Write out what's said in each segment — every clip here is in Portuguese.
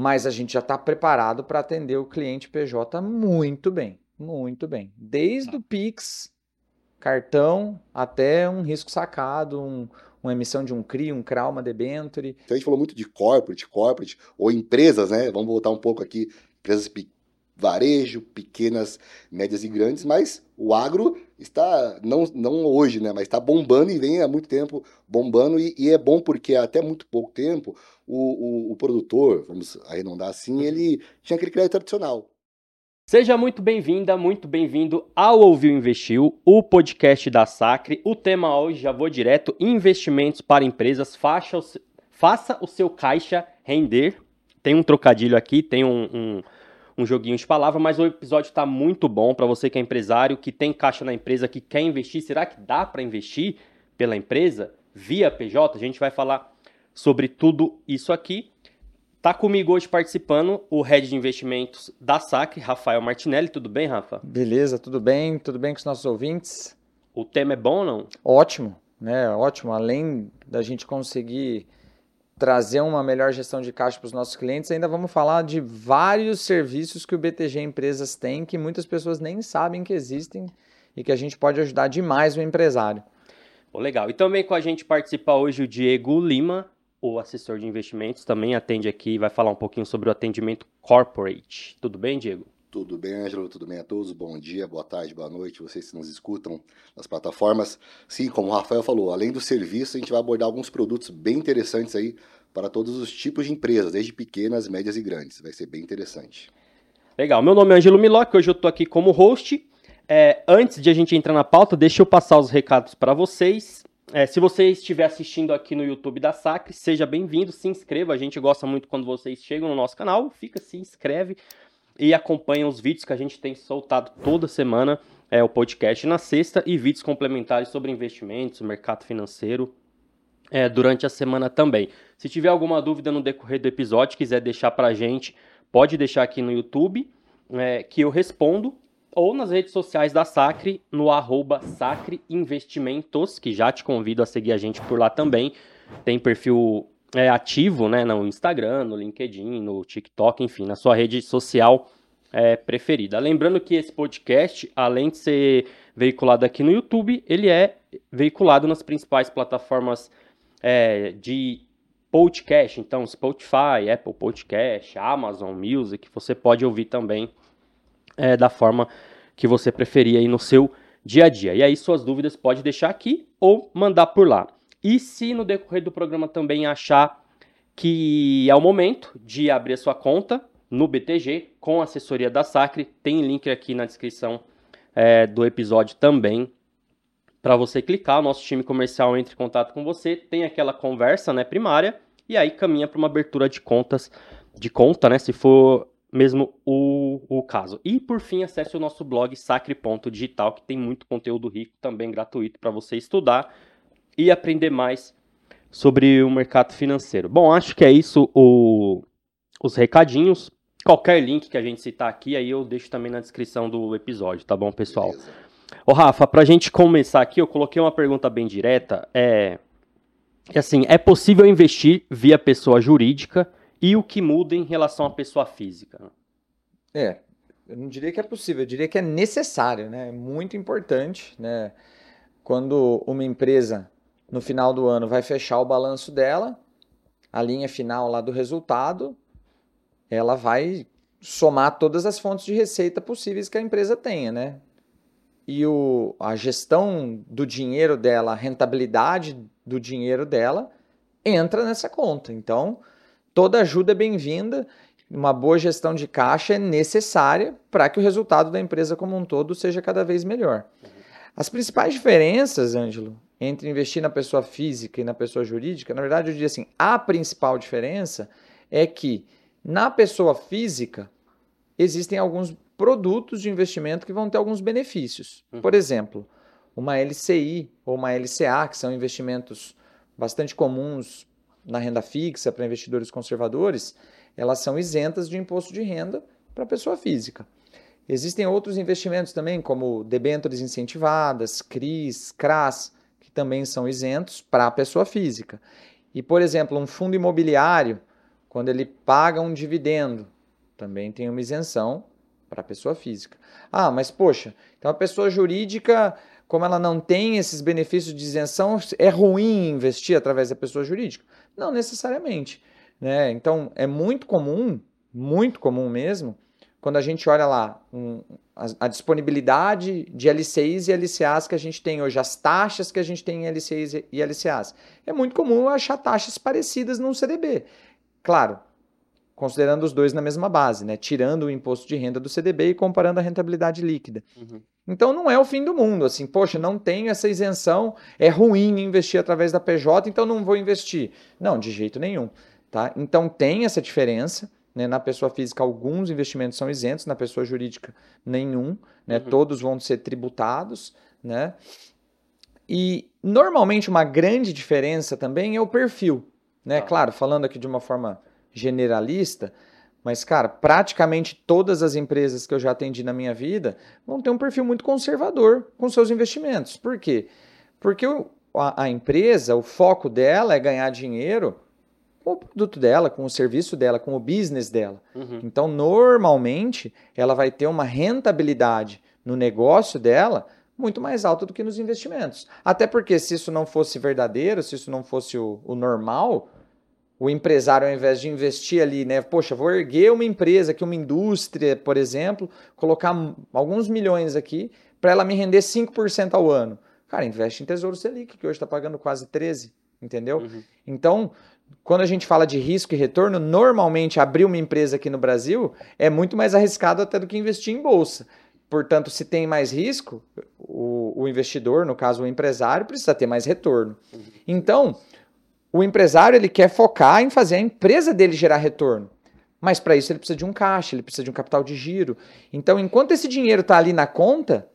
mas a gente já está preparado para atender o cliente PJ muito bem, muito bem. Desde o Pix, cartão, até um risco sacado, um, uma emissão de um CRI, um CRA, uma debenture. Então a gente falou muito de corporate, corporate, ou empresas, né? Vamos voltar um pouco aqui, empresas varejo, pequenas, médias e grandes, mas o agro está, não, não hoje, né, mas está bombando e vem há muito tempo bombando, e, e é bom porque até muito pouco tempo o, o, o, produtor, vamos arredondar assim, ele tinha aquele crédito tradicional. Seja muito bem-vinda, muito bem-vindo ao Ouviu Investiu, o podcast da Sacre. O tema hoje, já vou direto, investimentos para empresas, faça o, faça o seu caixa render. Tem um trocadilho aqui, tem um, um um joguinho de palavra, mas o episódio está muito bom para você que é empresário, que tem caixa na empresa, que quer investir. Será que dá para investir pela empresa via PJ? A gente vai falar sobre tudo isso aqui. Tá comigo hoje participando o head de investimentos da SAC, Rafael Martinelli. Tudo bem, Rafa? Beleza, tudo bem? Tudo bem com os nossos ouvintes? O tema é bom ou não? Ótimo, né? Ótimo. Além da gente conseguir trazer uma melhor gestão de caixa para os nossos clientes, ainda vamos falar de vários serviços que o BTG Empresas tem que muitas pessoas nem sabem que existem e que a gente pode ajudar demais o empresário. Oh, legal. E também com a gente participa hoje o Diego Lima, o assessor de investimentos, também atende aqui e vai falar um pouquinho sobre o atendimento corporate. Tudo bem, Diego? Tudo bem, Ângelo? Tudo bem a todos? Bom dia, boa tarde, boa noite, vocês que nos escutam nas plataformas. Sim, como o Rafael falou, além do serviço, a gente vai abordar alguns produtos bem interessantes aí para todos os tipos de empresas, desde pequenas, médias e grandes. Vai ser bem interessante. Legal. Meu nome é Ângelo Miloc, hoje eu estou aqui como host. É, antes de a gente entrar na pauta, deixa eu passar os recados para vocês. É, se você estiver assistindo aqui no YouTube da Sacre, seja bem-vindo, se inscreva. A gente gosta muito quando vocês chegam no nosso canal. Fica, se inscreve e acompanha os vídeos que a gente tem soltado toda semana, é o podcast na sexta e vídeos complementares sobre investimentos, mercado financeiro é, durante a semana também. Se tiver alguma dúvida no decorrer do episódio, quiser deixar para a gente, pode deixar aqui no YouTube, é, que eu respondo, ou nas redes sociais da Sacre, no arroba Sacre Investimentos, que já te convido a seguir a gente por lá também. Tem perfil é, ativo né, no Instagram, no LinkedIn, no TikTok, enfim, na sua rede social é, preferida. Lembrando que esse podcast, além de ser veiculado aqui no YouTube, ele é veiculado nas principais plataformas é, de podcast, então Spotify, Apple Podcast, Amazon Music, você pode ouvir também é, da forma que você preferir aí no seu dia a dia. E aí suas dúvidas pode deixar aqui ou mandar por lá. E se no decorrer do programa também achar que é o momento de abrir a sua conta no BTG com assessoria da Sacre, tem link aqui na descrição é, do episódio também para você clicar. Nosso time comercial entra em contato com você, tem aquela conversa né, primária e aí caminha para uma abertura de contas de conta, né, se for mesmo o, o caso. E por fim, acesse o nosso blog sacre.digital, que tem muito conteúdo rico, também gratuito para você estudar e aprender mais sobre o mercado financeiro. Bom, acho que é isso o, os recadinhos. Qualquer link que a gente citar aqui, aí eu deixo também na descrição do episódio, tá bom, pessoal? Beleza. Ô, Rafa, pra gente começar aqui, eu coloquei uma pergunta bem direta. É, assim, é possível investir via pessoa jurídica e o que muda em relação à pessoa física? É, eu não diria que é possível, eu diria que é necessário, né? É muito importante, né? Quando uma empresa no final do ano vai fechar o balanço dela, a linha final lá do resultado, ela vai somar todas as fontes de receita possíveis que a empresa tenha, né? E o, a gestão do dinheiro dela, a rentabilidade do dinheiro dela entra nessa conta. Então, toda ajuda é bem-vinda. Uma boa gestão de caixa é necessária para que o resultado da empresa como um todo seja cada vez melhor. As principais diferenças, Ângelo, entre investir na pessoa física e na pessoa jurídica, na verdade, eu diria assim: a principal diferença é que na pessoa física existem alguns produtos de investimento que vão ter alguns benefícios. Uhum. Por exemplo, uma LCI ou uma LCA, que são investimentos bastante comuns na renda fixa para investidores conservadores, elas são isentas de imposto de renda para a pessoa física. Existem outros investimentos também, como debêntures incentivadas, CRIs, CRAS, que também são isentos para a pessoa física. E, por exemplo, um fundo imobiliário Quando ele paga um dividendo, também tem uma isenção para a pessoa física. Ah, mas poxa, então a pessoa jurídica, como ela não tem esses benefícios de isenção, é ruim investir através da pessoa jurídica? Não necessariamente. Né? Então é muito comum, muito comum mesmo, quando a gente olha lá um, a, a, disponibilidade de LCIs e LCAs que a gente tem hoje, as taxas que a gente tem em LCIs e LCAs. É muito comum achar taxas parecidas num CDB. Claro, considerando os dois na mesma base, né? tirando o imposto de renda do CDB e comparando a rentabilidade líquida. Uhum. Então não é o fim do mundo, assim, poxa, não tenho essa isenção, é ruim investir através da PJ, então não vou investir. Não, de jeito nenhum. Tá? Então tem essa diferença. Né? Na pessoa física, alguns investimentos são isentos, na pessoa jurídica, nenhum. Né? Uhum. Todos vão ser tributados. Né? E normalmente uma grande diferença também é o perfil. Né? Tá. Claro, falando aqui de uma forma generalista, mas, cara, praticamente todas as empresas que eu já atendi na minha vida vão ter um perfil muito conservador com seus investimentos. Por quê? Porque a, a empresa, o foco dela é ganhar dinheiro o produto dela, com o serviço dela, com o business dela. Uhum. Então, normalmente, ela vai ter uma rentabilidade no negócio dela muito mais alta do que nos investimentos. Até porque, se isso não fosse verdadeiro, se isso não fosse o, o normal, o empresário, ao invés de investir ali, né? Poxa, vou erguer uma empresa aqui, uma indústria, por exemplo, colocar alguns milhões aqui para ela me render 5% ao ano. Cara, investe em Tesouro Selic, que hoje está pagando quase 13%, entendeu? Uhum. Então, quando a gente fala de risco e retorno, normalmente abrir uma empresa aqui no Brasil é muito mais arriscado até do que investir em bolsa. Portanto, se tem mais risco, o, o investidor, no caso o empresário, precisa ter mais retorno. Uhum. Então, o empresário ele quer focar em fazer a empresa dele gerar retorno. Mas para isso ele precisa de um caixa, ele precisa de um capital de giro. Então, enquanto esse dinheiro está ali na conta,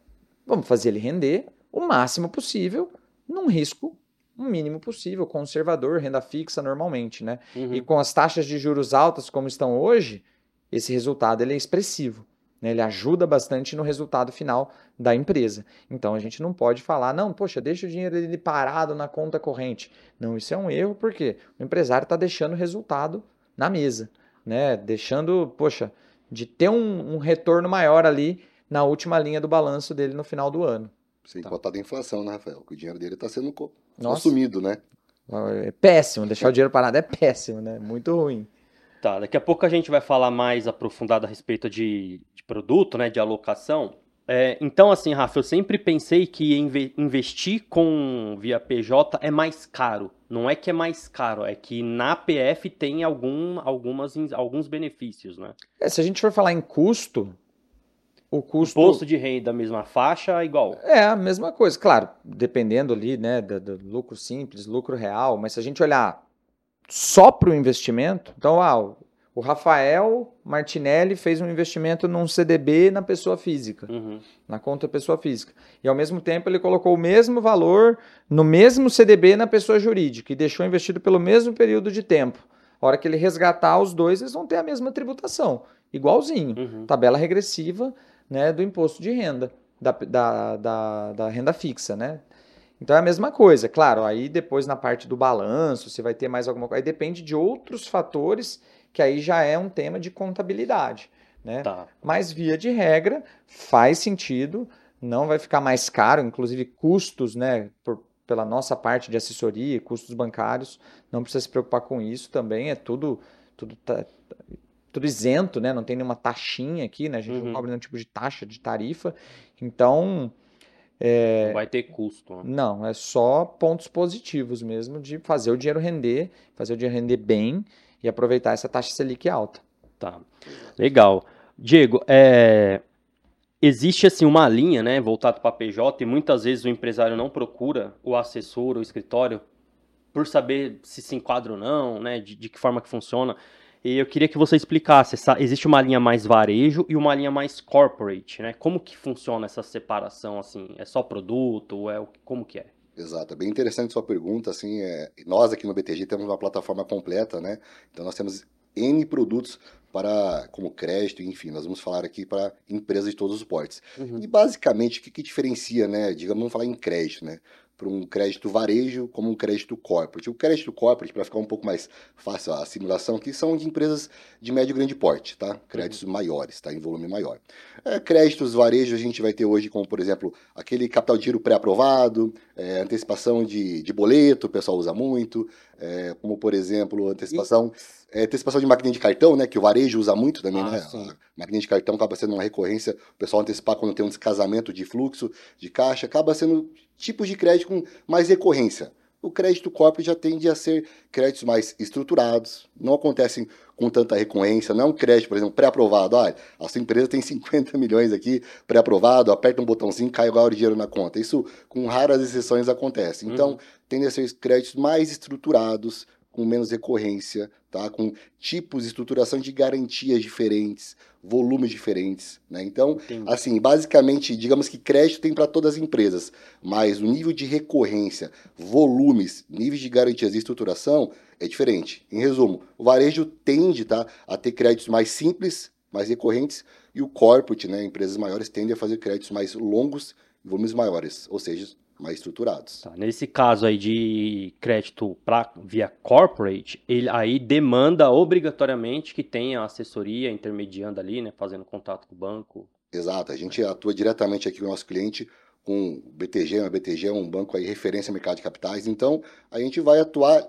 vamos fazer ele render o máximo possível num risco o mínimo possível, conservador, renda fixa normalmente, né? Uhum. E com as taxas de juros altas como estão hoje, esse resultado ele é expressivo. Né? Ele ajuda bastante no resultado final da empresa. Então a gente não pode falar, não, poxa, deixa o dinheiro dele parado na conta corrente. Não, isso é um erro porque o empresário está deixando o resultado na mesa, né? Deixando, poxa, de ter um, um retorno maior ali na última linha do balanço dele no final do ano. Sem tá. contar da inflação, né, Rafael? Que o dinheiro dele está sendo consumido, né? É péssimo, deixar o dinheiro parado é péssimo, né? Muito ruim. Tá, daqui a pouco a gente vai falar mais aprofundado a respeito de, de produto, né, de alocação. É, então, assim, Rafa, eu sempre pensei que investir com via PJ é mais caro. Não é que é mais caro, é que na PF tem algum, algumas, alguns benefícios, né? É, se a gente for falar em custo, o custo. Imposto de renda da mesma faixa, igual. É, a mesma coisa. Claro, dependendo ali, né, do, do lucro simples, lucro real, mas se a gente olhar só para o investimento, então, ah, o Rafael Martinelli fez um investimento num CDB na pessoa física, uhum. na conta pessoa física. E ao mesmo tempo ele colocou o mesmo valor no mesmo CDB na pessoa jurídica e deixou investido pelo mesmo período de tempo. A hora que ele resgatar os dois, eles vão ter a mesma tributação, igualzinho. Uhum. Tabela regressiva né, do imposto de renda, da, da, da, da, renda fixa, né? Então é a mesma coisa, claro, aí depois na parte do balanço, você vai ter mais alguma coisa, aí depende de outros fatores, que aí já é um tema de contabilidade, né? Tá. Mas via de regra, faz sentido, não vai ficar mais caro, inclusive custos, né, por, pela nossa parte de assessoria, custos bancários, não precisa se preocupar com isso também, é tudo, tudo tá, tudo isento, né? Não tem nenhuma taxinha aqui, né? A gente uhum. não cobra nenhum tipo de taxa, de tarifa. Então. É... Não vai ter custo. Né? Não, é só pontos positivos mesmo de fazer o dinheiro render, fazer o dinheiro render bem e aproveitar essa taxa Selic alta. Tá. Legal. Diego, é... existe assim uma linha, né, voltado para PJ e muitas vezes o empresário não procura o assessor, o escritório por saber se se enquadra ou não, né, de, de que forma que funciona. E eu queria que você explicasse, essa, existe uma linha mais varejo e uma linha mais corporate, né? Como que funciona essa separação, assim? É só produto? É, como que é? Exato, é bem interessante sua pergunta, assim, é, nós aqui no BTG temos uma plataforma completa, né? Então nós temos N produtos para como crédito, enfim, nós vamos falar aqui para empresas de todos os portes. Uhum. E basicamente o que, que diferencia, né? Digamos, vamos falar em crédito, né? Para um crédito varejo como um crédito corporate. O crédito corporate, para ficar um pouco mais fácil a simulação, que são de empresas de médio e grande porte, tá? Créditos uhum. maiores, tá? Em volume maior. É, créditos varejo a gente vai ter hoje como, por exemplo, aquele capital de giro pré-aprovado, é, antecipação de, de boleto, o pessoal usa muito, é, como, por exemplo, antecipação... E é, antecipação de maquininha de cartão, né? Que o varejo usa muito também, ah, né? Sim. A maquininha de cartão acaba sendo uma recorrência, o pessoal antecipar quando tem um descasamento de fluxo de caixa, acaba sendo tipos de crédito com mais recorrência. O crédito corporate já tende a ser créditos mais estruturados, não acontecem com tanta recorrência, não é um crédito, por exemplo, pré-aprovado. Ah, a sua empresa tem 50 milhões aqui pré-aprovado, aperta um botãozinho, cai agora o dinheiro na conta. Isso, com raras exceções, acontece. Então, uhum. tendem a ser créditos mais estruturados, com menos recorrência, tá? com tipos de estruturação de garantias diferentes, volumes diferentes. Né? Então, Entendi. assim, basicamente, digamos que crédito tem para todas as empresas, mas o nível de recorrência, volumes, níveis de garantias e estruturação é diferente. Em resumo, o varejo tende tá, a ter créditos mais simples, mais recorrentes, e o corporate, né, empresas maiores, tendem a fazer créditos mais longos e volumes maiores, ou seja, mais estruturados. Tá, nesse caso aí de crédito pra, via corporate, ele aí demanda obrigatoriamente que tenha assessoria intermediando ali, né, fazendo contato com o banco. Exato, a gente atua diretamente aqui com o nosso cliente com o BTG, a BTG é um banco aí referência no mercado de capitais, então a gente vai atuar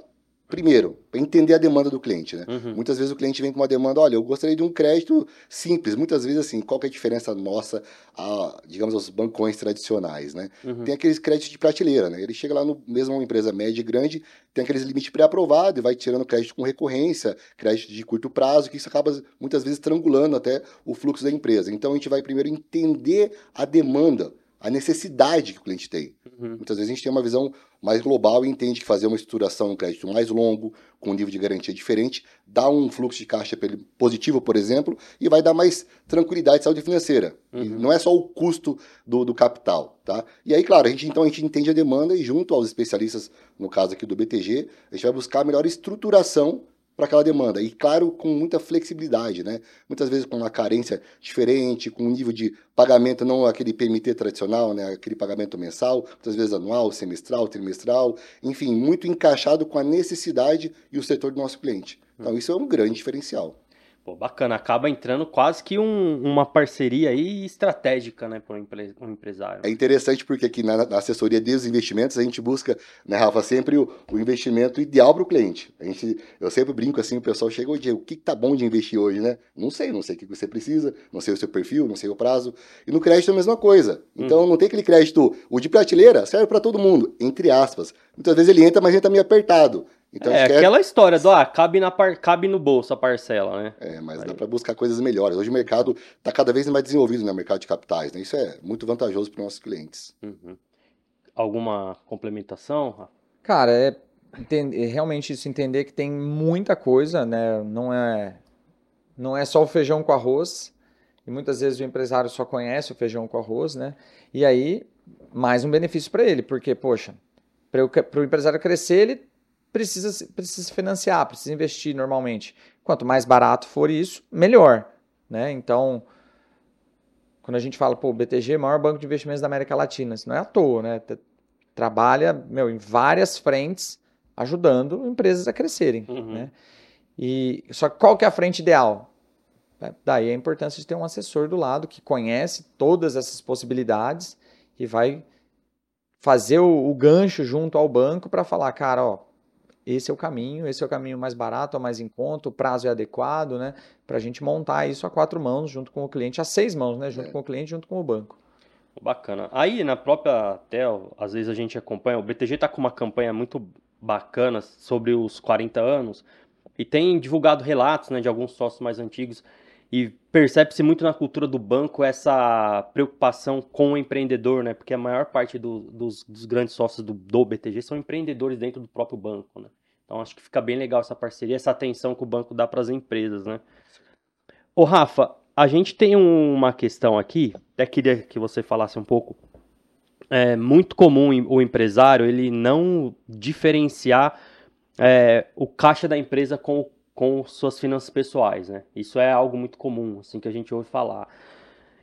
Primeiro, para entender a demanda do cliente, né? Uhum. Muitas vezes o cliente vem com uma demanda, olha, eu gostaria de um crédito simples. Muitas vezes, assim, qual é a diferença nossa, a, digamos, aos bancões tradicionais, né? Uhum. Tem aqueles créditos de prateleira, né? Ele chega lá no mesmo uma empresa média e grande, tem aqueles limites pré-aprovados e vai tirando crédito com recorrência, crédito de curto prazo, que isso acaba muitas vezes estrangulando até o fluxo da empresa. Então a gente vai primeiro entender a demanda a necessidade que o cliente tem. Uhum. Muitas vezes a gente tem uma visão mais global e entende que fazer uma estruturação um crédito mais longo, com um nível de garantia diferente, dá um fluxo de caixa positivo, por exemplo, e vai dar mais tranquilidade de saúde financeira. Uhum. não é só o custo do, do, capital, tá? E aí, claro, a gente então a gente entende a demanda e junto aos especialistas, no caso aqui do BTG, a gente vai buscar a melhor estruturação para aquela demanda. E, claro, com muita flexibilidade, né? Muitas vezes com uma carência diferente, com um nível de pagamento não aquele PMT tradicional, né? Aquele pagamento mensal, muitas vezes anual, semestral, trimestral, enfim, muito encaixado com a necessidade e o setor do nosso cliente. Então, isso é um grande diferencial. Pô, bacana, acaba entrando quase que um, uma parceria aí estratégica, né, para um, empresário. É interessante porque aqui na, na, assessoria de investimentos a gente busca, né, Rafa, sempre o, o investimento ideal para o cliente. A gente, eu sempre brinco assim, o pessoal chega, Diego, o que, que tá bom de investir hoje, né? Não sei, não sei o que você precisa, não sei o seu perfil, não sei o prazo. E no crédito é a mesma coisa. Então hum. não tem aquele crédito, o de prateleira serve para todo mundo, entre aspas. Muitas vezes ele entra, mas entra meio apertado. Então, é aquela história do, ah, cabe, na par... cabe no bolso a parcela, né? É, mas Aí. dá para buscar coisas melhores. Hoje o mercado está cada vez mais desenvolvido, né? O mercado de capitais, né? Isso é muito vantajoso para os nossos clientes. Uhum. Alguma complementação? Cara, é entender, realmente isso entender que tem muita coisa, né? Não é, não é só o feijão com arroz. E muitas vezes o empresário só conhece o feijão com arroz, né? E aí, mais um benefício para ele, porque, poxa, para o empresário crescer, ele precisa, precisa financiar, precisa investir normalmente. Quanto mais barato for isso, melhor. Né? Então, quando a gente fala, pô, o BTG é o maior banco de investimentos da América Latina, isso não é à toa, né? Trabalha meu, em várias frentes, ajudando empresas a crescerem. Uhum. Né? E, só que qual que é a frente ideal? É, daí a importância de ter um assessor do lado que conhece todas essas possibilidades e vai fazer o, o gancho junto ao banco para falar, cara, ó, esse é o caminho, esse é o caminho mais barato, mais em conta, o prazo é adequado, né? Para a gente montar isso a quatro mãos, junto com o cliente, a seis mãos, né? Junto é. com o cliente, junto com o banco. Bacana. Aí, na própria TEL, às vezes a gente acompanha, o BTG está com uma campanha muito bacana sobre os 40 anos e tem divulgado relatos né, de alguns sócios mais antigos e percebe-se muito na cultura do banco essa preocupação com o empreendedor, né? Porque a maior parte do, dos, dos, grandes sócios do, do, BTG são empreendedores dentro do próprio banco, né? Então acho que fica bem legal essa parceria, essa atenção que o banco dá para as empresas, né? Ô Rafa, a gente tem um, uma questão aqui, até queria que você falasse um pouco. É muito comum o empresário ele não diferenciar é, o caixa da empresa com o com suas finanças pessoais, né? Isso é algo muito comum, assim, que a gente ouve falar.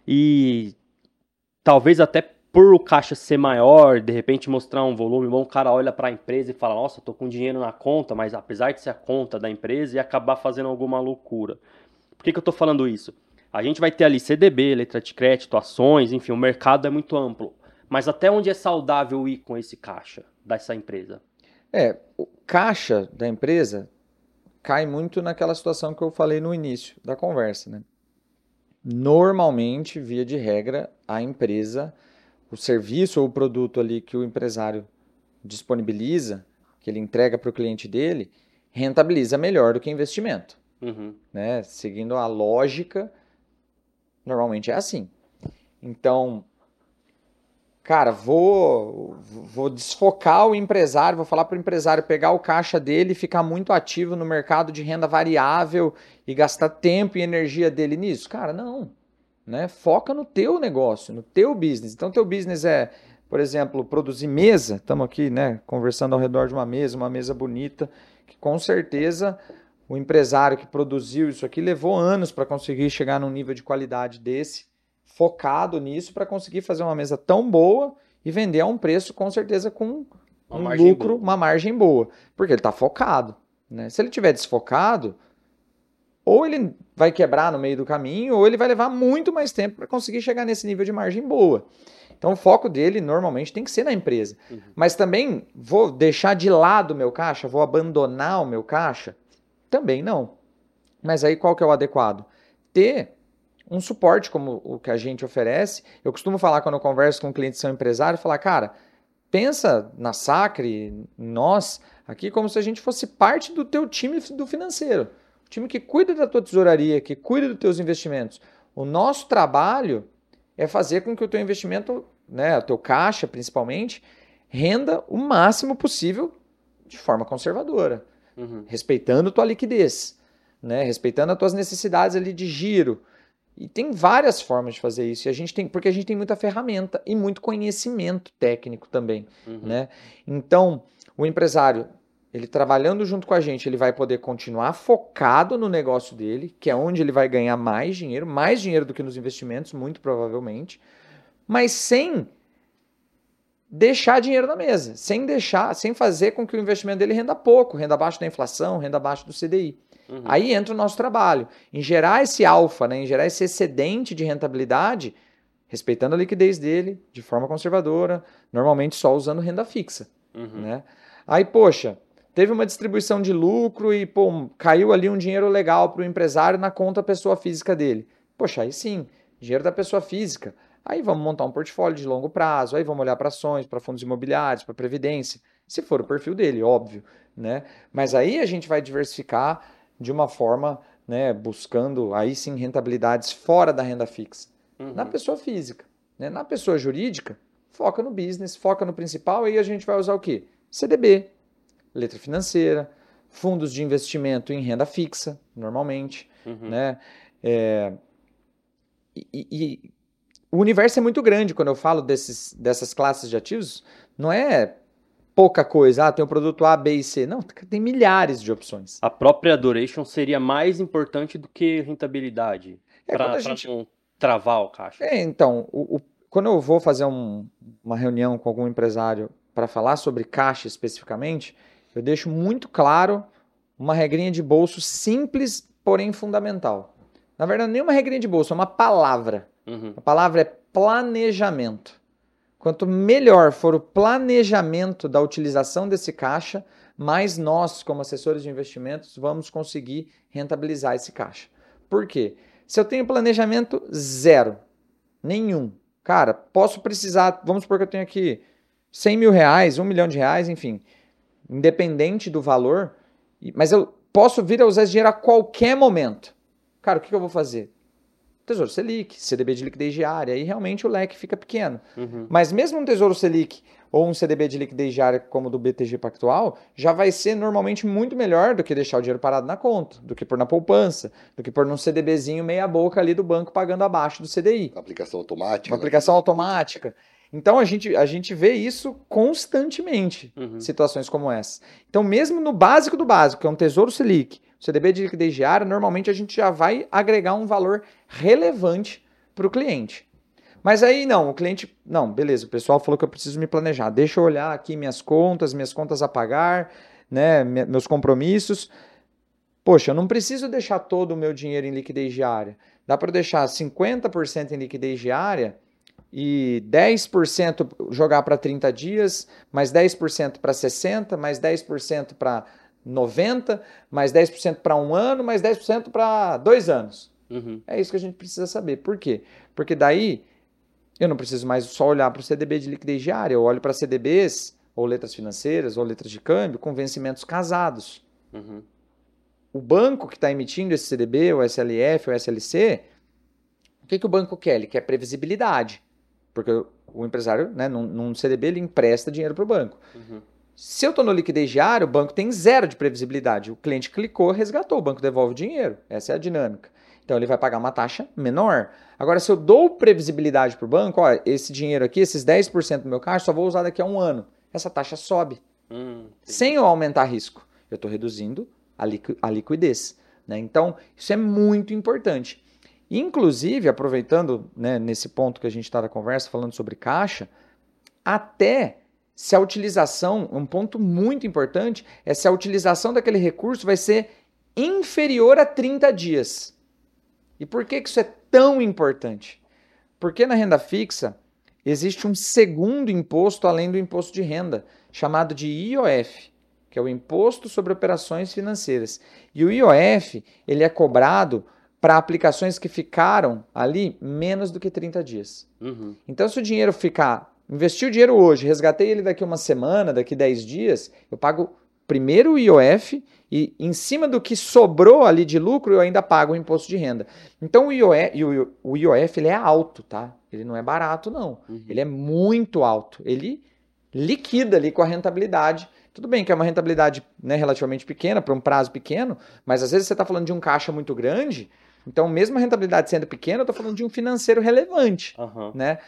E talvez até por o caixa ser maior, de repente mostrar um volume bom, o cara olha para a empresa e fala: Nossa, tô com dinheiro na conta, mas apesar de ser a conta da empresa, e acabar fazendo alguma loucura. Por que, que eu tô falando isso? A gente vai ter ali CDB, letra de crédito, ações, enfim, o mercado é muito amplo. Mas até onde é saudável ir com esse caixa dessa empresa? É, o caixa da empresa cai muito naquela situação que eu falei no início da conversa, né? Normalmente, via de regra, a empresa, o serviço ou o produto ali que o empresário disponibiliza, que ele entrega para o cliente dele, rentabiliza melhor do que investimento. Uhum. Né? Seguindo a lógica, normalmente é assim. Então, cara, vou, vou desfocar o empresário, vou falar para o empresário pegar o caixa dele e ficar muito ativo no mercado de renda variável e gastar tempo e energia dele nisso. Cara, não. Né? Foca no teu negócio, no teu business. Então, teu business é, por exemplo, produzir mesa. Estamos aqui, né, conversando ao redor de uma mesa, uma mesa bonita, que com certeza o empresário que produziu isso aqui levou anos para conseguir chegar num nível de qualidade desse focado nisso para conseguir fazer uma mesa tão boa e vender a um preço com certeza com um lucro, boa. uma margem boa, porque ele está focado. Né? Se ele tiver desfocado, ou ele vai quebrar no meio do caminho, ou ele vai levar muito mais tempo para conseguir chegar nesse nível de margem boa. Então o foco dele normalmente tem que ser na empresa. Uhum. Mas também vou deixar de lado o meu caixa, vou abandonar o meu caixa? Também não. Mas aí qual que é o adequado? Ter um suporte como o que a gente oferece. Eu costumo falar quando eu converso com clientes que são empresários, falar, cara, pensa na Sacre, nós, aqui como se a gente fosse parte do teu time do financeiro. O time que cuida da tua tesouraria, que cuida dos teus investimentos. O nosso trabalho é fazer com que o teu investimento, né, o teu caixa principalmente, renda o máximo possível de forma conservadora Uhum. respeitando tua liquidez, né? Respeitando as tuas necessidades ali de giro. E tem várias formas de fazer isso. E a gente tem, porque a gente tem muita ferramenta e muito conhecimento técnico também, Uhum. né? Então, o empresário, ele trabalhando junto com a gente, ele vai poder continuar focado no negócio dele, que é onde ele vai ganhar mais dinheiro, mais dinheiro do que nos investimentos, muito provavelmente, mas sem deixar dinheiro na mesa, sem deixar, sem fazer com que o investimento dele renda pouco, renda abaixo da inflação, renda abaixo do CDI. Uhum. Aí entra o nosso trabalho, em gerar esse alfa, né, em gerar esse excedente de rentabilidade, respeitando a liquidez dele, de forma conservadora, normalmente só usando renda fixa. Uhum. Né? Aí, poxa, teve uma distribuição de lucro e pô, caiu ali um dinheiro legal para o empresário na conta pessoa física dele. Poxa, aí sim, dinheiro da pessoa física. Aí vamos montar um portfólio de longo prazo, aí vamos olhar para ações, para fundos imobiliários, para previdência, se for o perfil dele, óbvio, né? Mas aí a gente vai diversificar de uma forma, né, buscando aí sim rentabilidades fora da renda fixa Uhum. na pessoa física. Né? Na pessoa jurídica, foca no business, foca no principal, e aí a gente vai usar o quê? CDB, letra financeira, fundos de investimento em renda fixa, normalmente. Uhum. Né? É, e, e- o universo é muito grande quando eu falo desses, dessas classes de ativos. Não é pouca coisa, ah, tem o produto A, B e C. Não, tem milhares de opções. A própria duration seria mais importante do que rentabilidade. É, pra, quando a pra gente- não travar o caixa. É, então, o- o- quando eu vou fazer um- uma reunião com algum empresário para falar sobre caixa especificamente, eu deixo muito claro uma regrinha de bolso simples, porém fundamental. Na verdade, é uma regrinha de bolso, é uma palavra. Uhum. A palavra é planejamento. Quanto melhor for o planejamento da utilização desse caixa, mais nós, como assessores de investimentos, vamos conseguir rentabilizar esse caixa. Por quê? Se eu tenho planejamento zero, nenhum, cara, posso precisar, vamos supor que eu tenho aqui 100 mil reais, 1 milhão de reais, enfim, independente do valor, mas eu posso vir a usar esse dinheiro a qualquer momento. Cara, o que eu vou fazer? Tesouro Selic, CDB de liquidez diária, aí realmente o leque fica pequeno. Uhum. Mas mesmo um Tesouro Selic ou um CDB de liquidez diária como o do BTG Pactual, já vai ser normalmente muito melhor do que deixar o dinheiro parado na conta, do que pôr na poupança, do que pôr num CDBzinho meia boca ali do banco pagando abaixo do CDI. Aplicação automática. Uma né? aplicação automática. Então a gente, a gente vê isso constantemente, Uhum. situações como essa. Então, mesmo no básico do básico, que é um Tesouro Selic, CDB de liquidez diária, normalmente a gente já vai agregar um valor relevante para o cliente. Mas aí não, o cliente, não, beleza, o pessoal falou que eu preciso me planejar. Deixa eu olhar aqui minhas contas, minhas contas a pagar, né, me- meus compromissos. Poxa, eu não preciso deixar todo o meu dinheiro em liquidez diária. Dá para deixar 50% em liquidez diária e 10% jogar para 30 dias, mais 10% para 60, mais 10% para 90, mais 10% para um ano, mais 10% para dois anos. Uhum. É isso que a gente precisa saber. Por quê? Porque daí eu não preciso mais só olhar para o CDB de liquidez diária, eu olho para CDBs, ou letras financeiras, ou letras de câmbio, com vencimentos casados. Uhum. O banco que está emitindo esse CDB, o SLF, o SLC, o que, que o banco quer? Ele quer previsibilidade. Porque o- o empresário, né, num, num CDB, ele empresta dinheiro para o banco. Uhum. Se eu estou no liquidez diário, o banco tem zero de previsibilidade. O cliente clicou, resgatou, o banco devolve o dinheiro. Essa é a dinâmica. Então ele vai pagar uma taxa menor. Agora, se eu dou previsibilidade para o banco, ó, esse dinheiro aqui, esses 10% do meu caixa, só vou usar daqui a um ano. Essa taxa sobe, Hum, sem eu aumentar risco. Eu estou reduzindo a, liqui- a liquidez. né? Então, isso é muito importante. Inclusive, aproveitando né, nesse ponto que a gente está na conversa, falando sobre caixa, até se a utilização, um ponto muito importante, é se a utilização daquele recurso vai ser inferior a 30 dias. E por que, que isso é tão importante? Porque na renda fixa existe um segundo imposto além do imposto de renda, chamado de IOF, que é o Imposto sobre Operações Financeiras. E o IOF, ele é cobrado para aplicações que ficaram ali menos do que 30 dias. Uhum. Então, se o dinheiro ficar. Investi o dinheiro hoje, resgatei ele daqui uma semana, daqui 10 dias, eu pago primeiro o IOF e em cima do que sobrou ali de lucro, eu ainda pago o imposto de renda. Então, o IOF, o- IOF ele é alto, tá? Ele não é barato, não. Uhum. Ele é muito alto. Ele liquida ali com a rentabilidade. Tudo bem que é uma rentabilidade né, relativamente pequena, para um prazo pequeno, mas às vezes você está falando de um caixa muito grande, então, mesmo a rentabilidade sendo pequena, eu estou falando de um financeiro relevante Aham. né?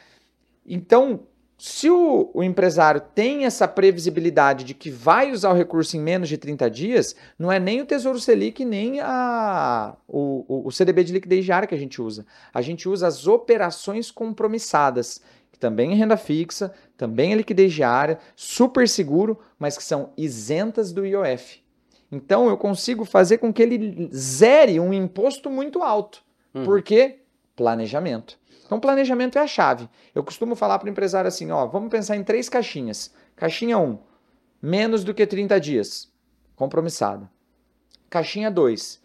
Então, se o, o empresário tem essa previsibilidade de que vai usar o recurso em menos de 30 dias, não é nem o Tesouro Selic, nem a, o, o- o CDB de liquidez diária que a gente usa. A gente usa as operações compromissadas, que também é renda fixa, também é liquidez diária, super seguro, mas que são isentas do IOF. Então, eu consigo fazer com que ele zere um imposto muito alto. Uhum. Por quê? Planejamento. Então, planejamento é a chave. Eu costumo falar para o empresário assim: ó, vamos pensar em três caixinhas. Caixinha 1, menos do que 30 dias, compromissado. Caixinha 2,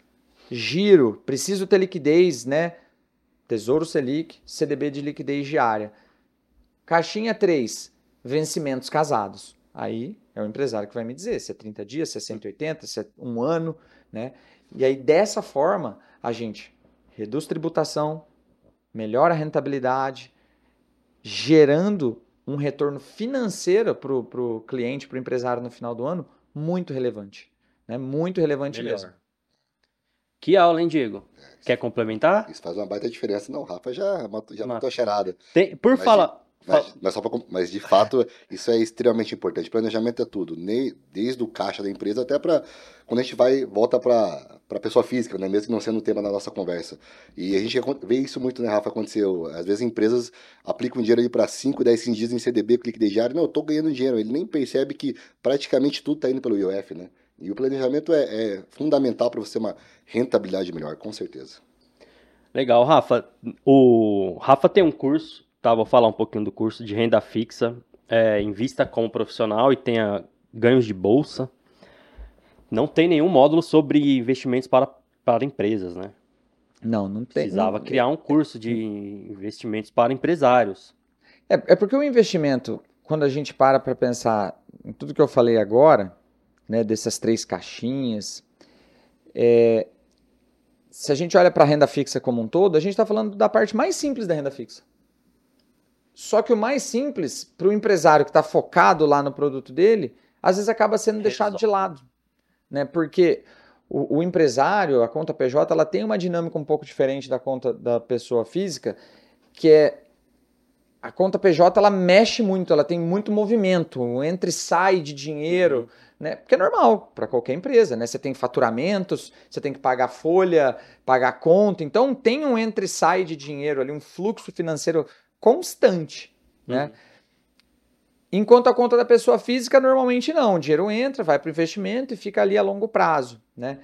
giro, preciso ter liquidez, né? Tesouro Selic, CDB de liquidez diária. Caixinha 3, vencimentos casados. Aí é o empresário que vai me dizer se é 30 dias, se é 180, se é um ano, né? E aí, dessa forma, a gente reduz tributação, melhora a rentabilidade, gerando um retorno financeiro para o cliente, para o empresário no final do ano, muito relevante. Né? Muito relevante Melhor. mesmo. Que aula, hein, Diego? Quer complementar? Isso faz uma baita diferença. Não, o Rafa já matou, já matou a cheirada. Tem- por Mas falar. Mas, mas, só pra mas, de fato, isso é extremamente importante. Planejamento é tudo, desde o caixa da empresa até para quando a gente vai volta para a pessoa física, né? mesmo que não sendo o tema da nossa conversa. E a gente vê isso muito, né, Rafa? Aconteceu. Às vezes empresas aplicam dinheiro para 5, 10, 15 dias em CDB, clique de diário. Não, eu estou ganhando dinheiro. Ele nem percebe que praticamente tudo está indo pelo IOF, né? E o planejamento é, é fundamental para você ter uma rentabilidade melhor, com certeza. Legal, Rafa. O Rafa tem um curso, tá? Vou falar um pouquinho do curso de renda fixa. É, invista como profissional e tenha ganhos de bolsa. Não tem nenhum módulo sobre investimentos para, para empresas, né? Não, não tem. Precisava não- criar um curso de investimentos para empresários. É, é porque o investimento, quando a gente para para pensar em tudo que eu falei agora, né, dessas três caixinhas, é, se a gente olha para a renda fixa como um todo, a gente está falando da parte mais simples da renda fixa. Só que o mais simples, para o empresário que está focado lá no produto dele, às vezes acaba sendo deixado de lado. Né? Porque o, o empresário, a conta PJ, ela tem uma dinâmica um pouco diferente da conta da pessoa física, que é a conta PJ ela mexe muito, ela tem muito movimento, um entra e sai de dinheiro, né? Porque é normal para qualquer empresa, né? Você tem faturamentos, você tem que pagar folha, pagar conta, então tem um entra e sai de dinheiro ali, um fluxo financeiro constante, né? Uhum. Enquanto a conta da pessoa física, normalmente não. O dinheiro entra, vai para o investimento e fica ali a longo prazo, né?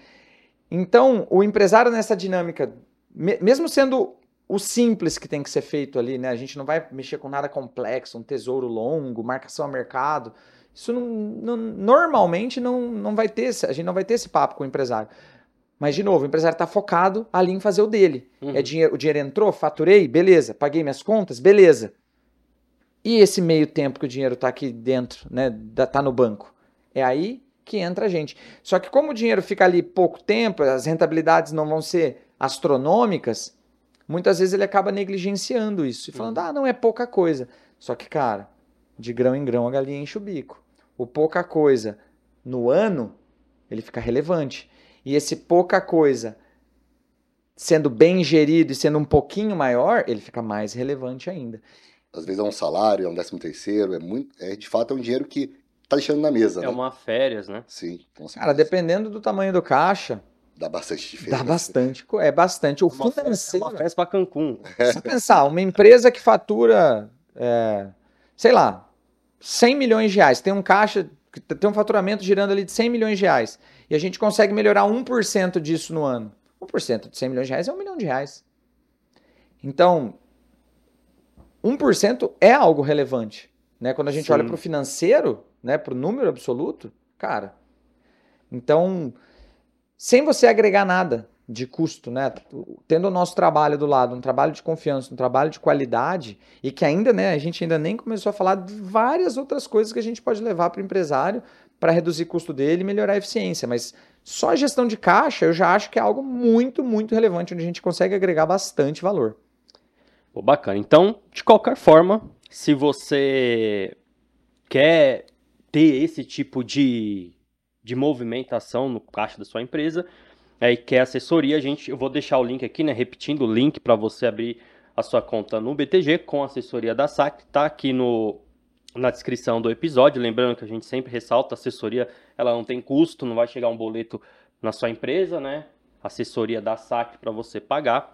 Então, o empresário nessa dinâmica, me- mesmo sendo o simples que tem que ser feito ali, né? A gente não vai mexer com nada complexo, um tesouro longo, marcação a mercado. Isso não, não- normalmente não, não vai ter, a gente não vai ter esse papo com o empresário. Mas, de novo, o empresário está focado ali em fazer o dele. Uhum. É dinheiro, o dinheiro entrou, faturei, beleza. Paguei minhas contas, beleza. E esse meio tempo que o dinheiro está aqui dentro, né? da- Tá no banco. É aí que entra a gente. Só que como o dinheiro fica ali pouco tempo, as rentabilidades não vão ser astronômicas, muitas vezes ele acaba negligenciando isso e falando, ah, não é pouca coisa. Só que, cara, de grão em grão a galinha enche o bico. O pouca coisa no ano, ele fica relevante. E esse pouca coisa sendo bem gerido e sendo um pouquinho maior, ele fica mais relevante ainda. Às vezes é um salário, é um décimo terceiro, é muito. É, de fato, é um dinheiro que tá deixando na mesa, É né? uma férias, né? Sim, com certeza. Cara, dependendo do tamanho do caixa, Dá bastante diferença. dá bastante, é bastante. O Uma festa, financeiro, uma festa pra Cancún. se pensar, uma empresa que fatura, é, sei lá, 100 milhões de reais, tem um caixa, tem um faturamento girando ali de 100 milhões de reais, e a gente consegue melhorar 1% disso no ano. 1% de 100 milhões de reais é um milhão de reais. Então, 1% é algo relevante. Né? Quando a gente Sim. olha para o financeiro, né, para o número absoluto, cara. Então, sem você agregar nada de custo, né? Tendo o nosso trabalho do lado, um trabalho de confiança, um trabalho de qualidade, e que ainda, né, a gente ainda nem começou a falar de várias outras coisas que a gente pode levar para o empresário para reduzir o custo dele e melhorar a eficiência. Mas só a gestão de caixa eu já acho que é algo muito, muito relevante, onde a gente consegue agregar bastante valor. Pô, bacana. Então, de qualquer forma, se você quer ter esse tipo de, de movimentação no caixa da sua empresa é, e quer assessoria, a gente, eu vou deixar o link aqui, né? Repetindo o link para você abrir a sua conta no BTG com assessoria da SAC, tá aqui no, na descrição do episódio. Lembrando que a gente sempre ressalta, a assessoria ela não tem custo, não vai chegar um boleto na sua empresa, né? Assessoria da SAC para você pagar.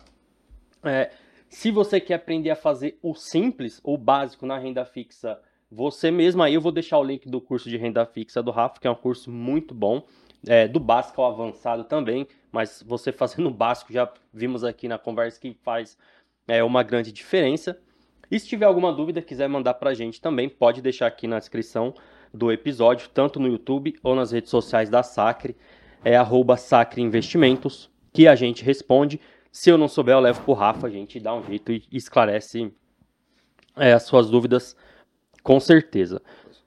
É, se você quer aprender a fazer o simples, o básico na renda fixa, você mesmo, aí eu vou deixar o link do curso de renda fixa do Rafa, que é um curso muito bom, é, do básico ao avançado também, mas você fazendo o básico, já vimos aqui na conversa que faz é, uma grande diferença. E se tiver alguma dúvida, quiser mandar pra gente também, pode deixar aqui na descrição do episódio, tanto no YouTube ou nas redes sociais da Sacre, é arroba Sacre Investimentos, que a gente responde. Se eu não souber, eu levo pro Rafa, a gente dá um jeito e esclarece é, as suas dúvidas com certeza.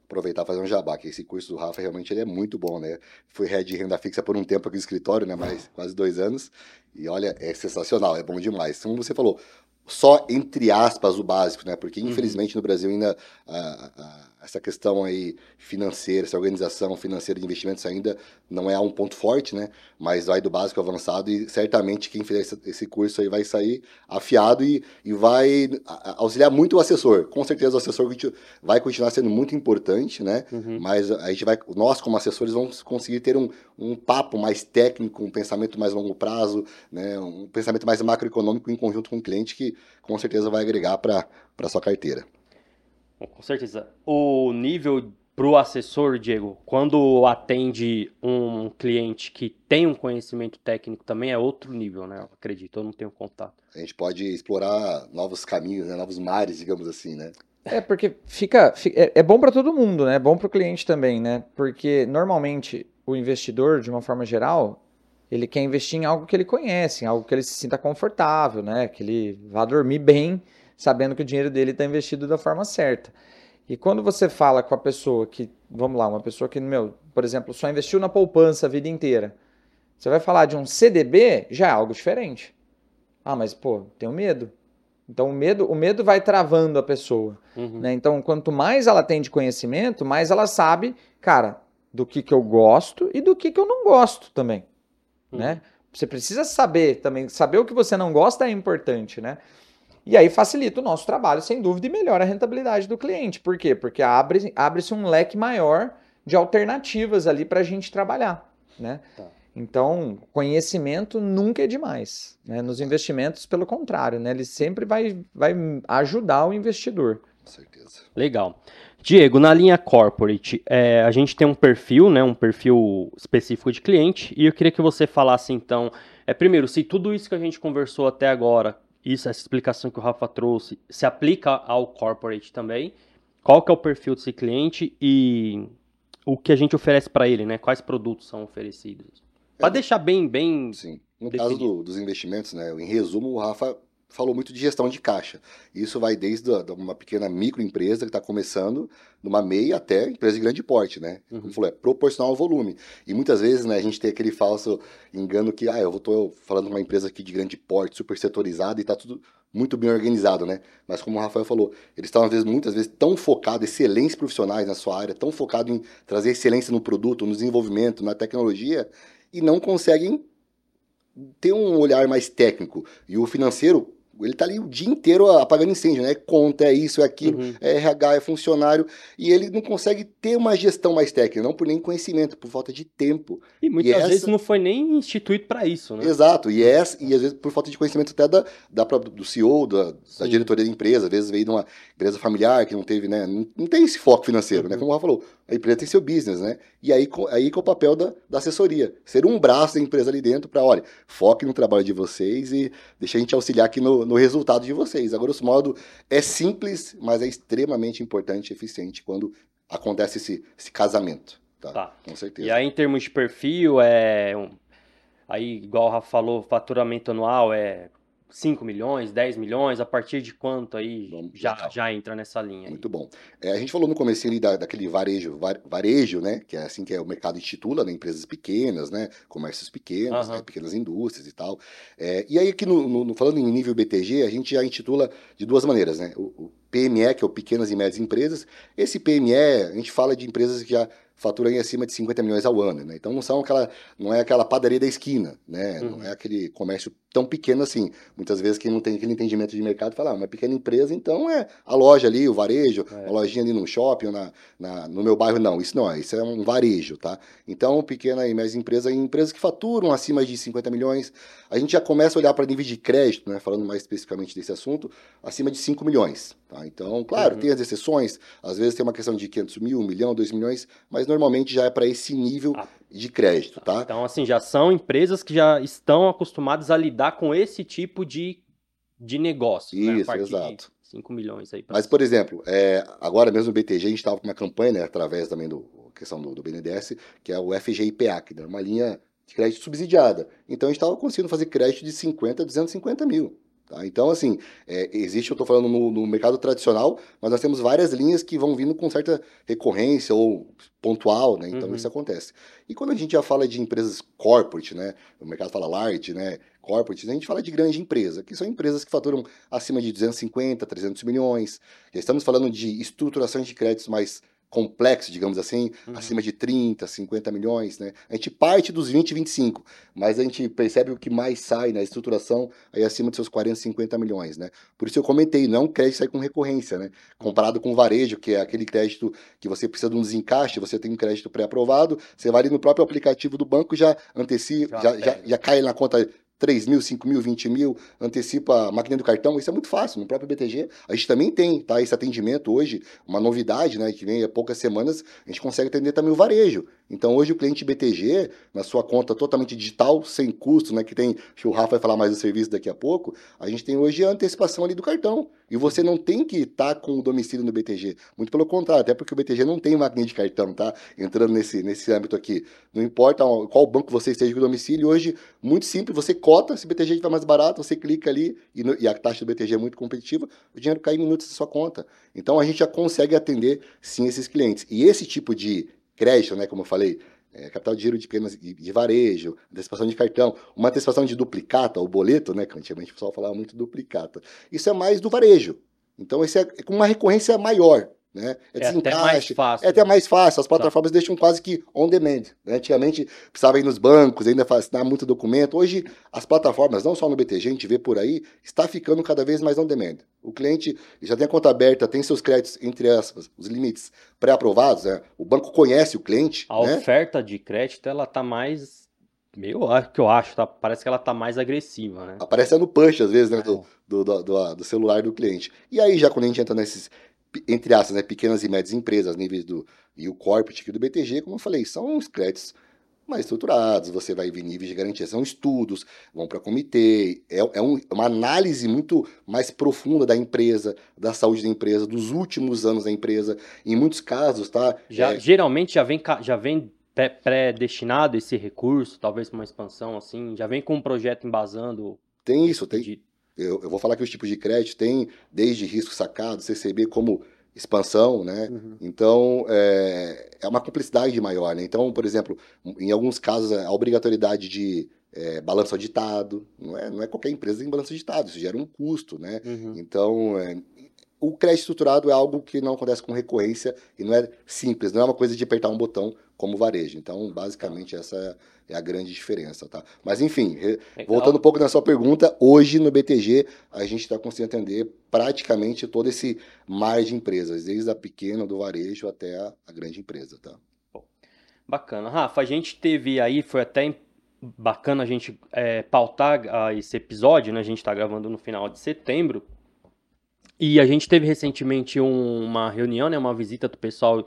Aproveitar fazer um jabá, que esse curso do Rafa realmente ele é muito bom, né? Fui head de renda fixa por um tempo aqui no escritório, né? Mais quase dois anos. E olha, é sensacional, é bom demais. Como você falou, só entre aspas o básico, né? Porque infelizmente no Brasil ainda essa questão aí financeira, essa organização financeira de investimentos ainda não é um ponto forte, né? Mas vai do básico ao avançado e certamente quem fizer esse, curso aí vai sair afiado e, e vai auxiliar muito o assessor. Com certeza o assessor vai continuar sendo muito importante, né? Uhum. Mas a gente vai, nós como assessores vamos conseguir ter um, um papo mais técnico, um pensamento mais longo prazo, né? Um pensamento mais macroeconômico em conjunto com o cliente que com certeza vai agregar para a sua carteira. Com certeza. O nível pro assessor, Diego, quando atende um cliente que tem um conhecimento técnico também é outro nível, né? Eu acredito, eu não tenho contato. A gente pode explorar novos caminhos, né? novos mares, digamos assim, né? É, porque fica. fi- É, é bom para todo mundo, né? É bom para o cliente também, né? Porque normalmente o investidor, de uma forma geral, ele quer investir em algo que ele conhece, em algo que ele se sinta confortável, né? Que ele vá dormir bem, sabendo que o dinheiro dele está investido da forma certa. E quando você fala com a pessoa que, vamos lá, uma pessoa que, meu, por exemplo, só investiu na poupança a vida inteira, você vai falar de um CDB, já é algo diferente. Ah, mas pô, tenho medo. Então o medo, o medo vai travando a pessoa. Uhum. né? Então, quanto mais ela tem de conhecimento, mais ela sabe, cara, do que, que eu gosto e do que, que eu não gosto também, Uhum. né? Você precisa saber também, saber o que você não gosta é importante, né? E aí facilita o nosso trabalho, sem dúvida, e melhora a rentabilidade do cliente. Por quê? Porque abre- abre-se um leque maior de alternativas ali para a gente trabalhar, né? Tá. Então, conhecimento nunca é demais. Né? Nos investimentos, pelo contrário, né? ele sempre vai, vai ajudar o investidor. Com certeza. Legal. Diego, na linha corporate, é, a gente tem um perfil, né, um perfil específico de cliente, e eu queria que você falasse então, é, primeiro, se tudo isso que a gente conversou até agora, isso, essa explicação que o Rafa trouxe, se aplica ao corporate também, qual que é o perfil desse cliente e o que a gente oferece para ele, né? Quais produtos são oferecidos? Para É, deixar bem, bem. Sim. No Definido. caso do- dos investimentos, né, em resumo, o Rafa falou muito de gestão de caixa. Isso vai desde uma pequena microempresa que está começando, numa meia até empresa de grande porte, né? Uhum. Como falou, é proporcional ao volume. E muitas vezes, né, a gente tem aquele falso engano que, ah, eu estou falando de uma empresa aqui de grande porte, super setorizada e está tudo muito bem organizado, né? Mas como o Rafael falou, eles estão às vezes, muitas vezes tão focados, excelentes profissionais na sua área, tão focados em trazer excelência no produto, no desenvolvimento, na tecnologia, e não conseguem ter um olhar mais técnico. E o financeiro, ele tá ali o dia inteiro apagando incêndio, né? É Conta, é isso, é aquilo, Uhum. é RH, é funcionário, e ele não consegue ter uma gestão mais técnica, não por nem conhecimento, por falta de tempo. E muitas essa- vezes não foi nem instituído para isso, né? Exato, e, essa, e às vezes por falta de conhecimento até da, da própria- do CEO, da, da diretoria da empresa, às vezes veio de uma empresa familiar que não teve, né, não, não tem esse foco financeiro, né, Uhum. como o Rafa falou, a empresa tem seu business, né, e aí, aí que é o papel da, da assessoria, ser um braço da empresa ali dentro para, olha, foque no trabalho de vocês e deixa a gente auxiliar aqui no, no resultado de vocês. A grosso modo, é simples, mas é extremamente importante e eficiente quando acontece esse, esse casamento, tá? Tá. Com certeza. E aí, em termos de perfil, é. Aí, igual o Rafa falou, faturamento anual é 5 milhões, 10 milhões, a partir de quanto aí Vamos- já, já entra nessa linha? aí? Muito bom. É, a gente falou no começo ali da, daquele varejo, va- varejo, né? Que é assim que é, o mercado institula, né? Empresas pequenas, né? Comércios pequenos, Aham. né, pequenas indústrias e tal. É, e aí aqui no, no- no- falando em nível BTG, a gente já intitula de duas maneiras, né? O, o PME, que é o Pequenas e Médias Empresas. Esse PME, a gente fala de empresas que já faturam em acima de 50 milhões ao ano, né? Então não são aquela, não é aquela padaria da esquina, né? Uhum. Não é aquele comércio tão pequeno assim. Muitas vezes quem não tem aquele entendimento de mercado fala, ah, uma pequena empresa, então é a loja ali, o varejo, É. a lojinha ali no shopping na, na- no meu bairro. Não, isso não é, isso é um varejo, tá? Então, pequena e média empresa, em empresas que faturam acima de 50 milhões, a gente já começa a olhar para nível de crédito, né? Falando mais especificamente desse assunto, acima de 5 milhões, tá? Então, claro, Uhum. tem as exceções, às vezes tem uma questão de 500 mil, 1 milhão, 2 milhões, mas normalmente já é para esse nível Ah. De crédito, tá? Então, assim, já são empresas que já estão acostumadas a lidar com esse tipo de, de negócio. né? Isso, partir exato. De 5 milhões aí. Mas, por exemplo, é, agora mesmo no BTG, a gente estava com uma campanha, né, através também do questão do, do BNDES, que é o FGIPA, que é uma linha de crédito subsidiada. Então, a gente estava conseguindo fazer crédito de 50 a 250 mil. Tá? Então, assim, é, existe, eu estou falando no, no mercado tradicional, mas nós temos várias linhas que vão vindo com certa recorrência ou pontual, né? Então, Uhum. isso acontece. E quando a gente já fala de empresas corporate, né? O mercado fala large, né? Corporate, a gente fala de grande empresa, que são empresas que faturam acima de 250, 300 milhões. Já estamos falando de estruturações de créditos mais complexos, digamos assim, Uhum. acima de 30, 50 milhões, né? A gente parte dos 20, 25, mas a gente percebe o que mais sai na estruturação aí acima de seus 40, 50 milhões, né? Por isso eu comentei, não é crédito sai com recorrência, né? Comparado com o varejo, que é aquele crédito que você precisa de um desencaixe, você tem um crédito pré-aprovado, você vai ali no próprio aplicativo do banco, já antecipa, Já já, já, já cai na conta 3 mil, 5 mil, 20 mil, antecipa a máquina do cartão, isso é muito fácil, no próprio BTG. A gente também tem, tá? Esse atendimento hoje, uma novidade, né? Que vem há poucas semanas, a gente consegue atender também o varejo. Então hoje o cliente BTG, na sua conta totalmente digital, sem custo, né? Que tem, o Rafa vai falar mais do serviço daqui a pouco, a gente tem hoje a antecipação ali do cartão. E você não tem que estar com o domicílio no BTG. Muito pelo contrário, até porque o BTG não tem máquina de cartão, tá? Entrando nesse, nesse âmbito aqui. Não importa qual banco você esteja com o domicílio, hoje, muito simples, você cota, se o BTG estiver mais barato, você clica ali, e, no- e a taxa do BTG é muito competitiva, o dinheiro cai em minutos da sua conta. Então a gente já consegue atender, sim, esses clientes. E esse tipo de crédito, né, como eu falei, é, capital de giro de pequenas de, de varejo, antecipação de cartão, uma antecipação de duplicata, ou boleto, né, que antigamente o pessoal falava muito duplicata. Isso é mais do varejo. Então esse é com uma recorrência maior, né? É até mais fácil. é até mais fácil, as plataformas deixam quase que on demand. né? Antigamente precisava ir nos bancos, ainda assinar muito documento. Hoje, as plataformas, não só no BTG, a gente vê por aí, está ficando cada vez mais on demand. O cliente já tem a conta aberta, tem seus créditos, entre aspas, os limites pré-aprovados, né? o banco conhece o cliente, A né? oferta de crédito, ela tá mais acho que eu acho, tá? Parece que ela tá mais agressiva, né? Aparece no push, às vezes, né? É. Do, do, do, do- do celular do cliente. E aí, já quando a gente entra nesses, entre aspas, né, pequenas e médias empresas, níveis do. E o corporate aqui do BTG, como eu falei, são os créditos mais estruturados, você vai ver níveis de garantia, são estudos, vão para comitê, é, é um- é uma análise muito mais profunda da empresa, da saúde da empresa, dos últimos anos da empresa. Em muitos casos, tá? Já, É, Geralmente já vem, já vem pré- pré-destinado esse recurso, talvez para uma expansão assim, já vem com um projeto embasando. tem isso, tem, Eu, eu vou falar que os tipos de crédito tem desde risco sacado, CCB como expansão, né? Uhum. Então é, é uma complexidade maior, né? Então, por exemplo, em alguns casos a obrigatoriedade de é, balanço auditado, não é, não é qualquer empresa tem balanço auditado, isso gera um custo, né? Uhum. Então, é, o crédito estruturado é algo que não acontece com recorrência e não é simples, não é uma coisa de apertar um botão como varejo. Então, basicamente, essa é a grande diferença, tá? Mas, enfim, Legal. voltando um pouco na sua pergunta, hoje no BTG a gente está conseguindo atender praticamente todo esse mar de empresas, desde a pequena do varejo até a, grande empresa, tá? Bacana. Rafa, a gente teve aí, foi até bacana a gente é, pautar ah, esse episódio, né? A gente está gravando no final de setembro. E a gente teve recentemente um- uma reunião, né? Uma visita do pessoal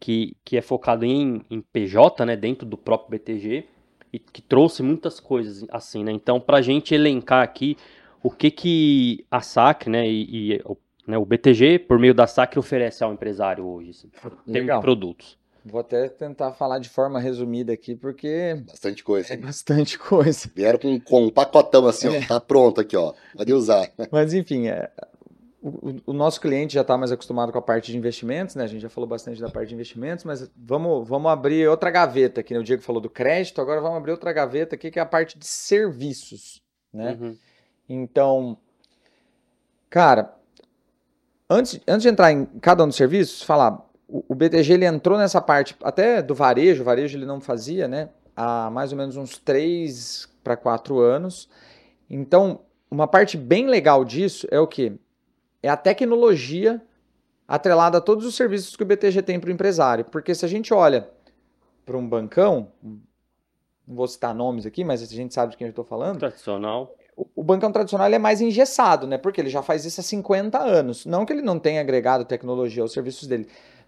que, que é focado em, em PJ, né? Dentro do próprio BTG. E que trouxe muitas coisas assim, né? Então, para a gente elencar aqui o que que a SACRE, né? E, e o, né, o BTG, por meio da SACRE, oferece ao empresário hoje, assim, em termos de Legal. produtos. Vou até tentar falar de forma resumida aqui, porque Bastante coisa. é bastante coisa. Vieram com, com um pacotão assim, É. ó, tá pronto aqui, ó. Pode usar. Mas enfim, é, o, o- nosso cliente já está mais acostumado com a parte de investimentos, né? A gente já falou bastante da parte de investimentos, mas vamos, vamos abrir outra gaveta aqui. Né? O Diego falou do crédito, agora vamos abrir outra gaveta aqui, que é a parte de serviços, né? Uhum. Então, cara, antes, antes de entrar em cada um dos serviços, falar, o, o BTG ele entrou nessa parte até do varejo, o varejo ele não fazia, né? Há mais ou menos uns 3 para 4 anos. Então, uma parte bem legal disso é o quê? É a tecnologia atrelada a todos os serviços que o BTG tem para o empresário. Porque se a gente olha para um bancão, não vou citar nomes aqui, mas a gente sabe de quem eu estou falando, Tradicional. o o bancão tradicional é mais engessado, né? Porque ele já faz isso há 50 anos. Não que ele não tenha agregado tecnologia aos serviços dele,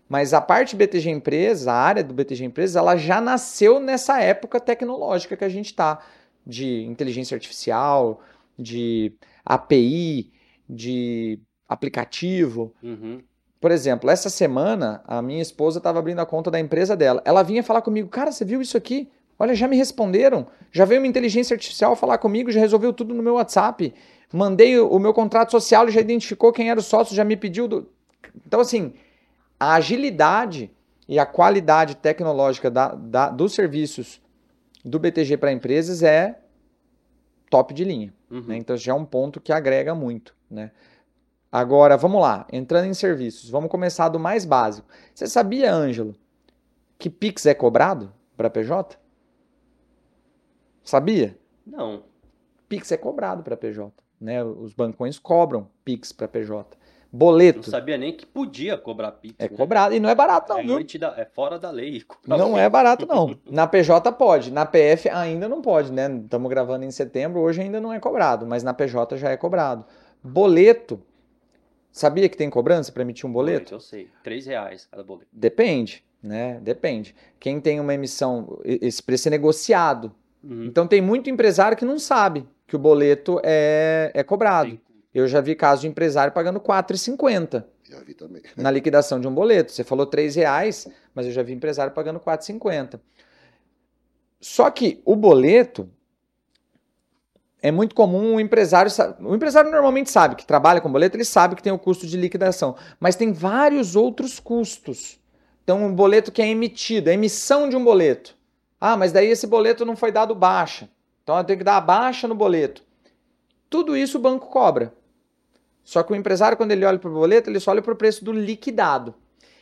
mas a parte BTG Empresas, a área do BTG Empresas, ela já nasceu nessa época tecnológica que a gente está, de inteligência artificial, de API, de aplicativo. Uhum. Por exemplo, essa semana a minha esposa estava abrindo a conta da empresa dela. Ela vinha falar comigo, cara, você viu isso aqui? Olha, já me responderam. Já veio uma inteligência artificial falar comigo, já resolveu tudo no meu WhatsApp. Mandei o, meu contrato social, já identificou quem era o sócio, já me pediu. do- Então, assim, a agilidade e a qualidade tecnológica da- da- dos serviços do BTG para empresas é top de linha Uhum. né? Então já é um ponto que agrega muito, né? Agora, vamos lá, entrando em serviços, vamos começar do mais básico. Você sabia, Ângelo, que Pix é cobrado para PJ? Sabia? Não. Pix é cobrado para PJ, né? Os bancões cobram Pix para PJ. Não Boleto sabia nem que podia cobrar Pix. é né? cobrado e não é barato não, é, viu? da- é fora da lei. Não é barato, não. Na PJ pode, na PF ainda não pode, né? Estamos gravando em setembro, hoje ainda não é cobrado, mas na PJ já é cobrado. Boleto. Sabia que tem cobrança para emitir um boleto? Eu sei. Três reais cada boleto. Depende, né? Depende. Quem tem uma emissão, esse preço é negociado. Uhum. Então tem muito empresário que não sabe que o boleto é, é cobrado. Tem- Eu já vi caso de empresário pagando R$ 4,50 Já vi também. na liquidação de um boleto. Você falou R$ reais, mas eu já vi empresário pagando R$ 4,50. Só que o boleto é muito comum o empresário. O empresário normalmente sabe que trabalha com boleto, ele sabe que tem o custo de liquidação. Mas tem vários outros custos. Então, um boleto que é emitido, a emissão de um boleto. Ah, mas daí esse boleto não foi dado baixa. Então eu tenho que dar a baixa no boleto. Tudo isso o banco cobra. Só que o empresário, quando ele olha para o boleto, ele só olha para o preço do liquidado.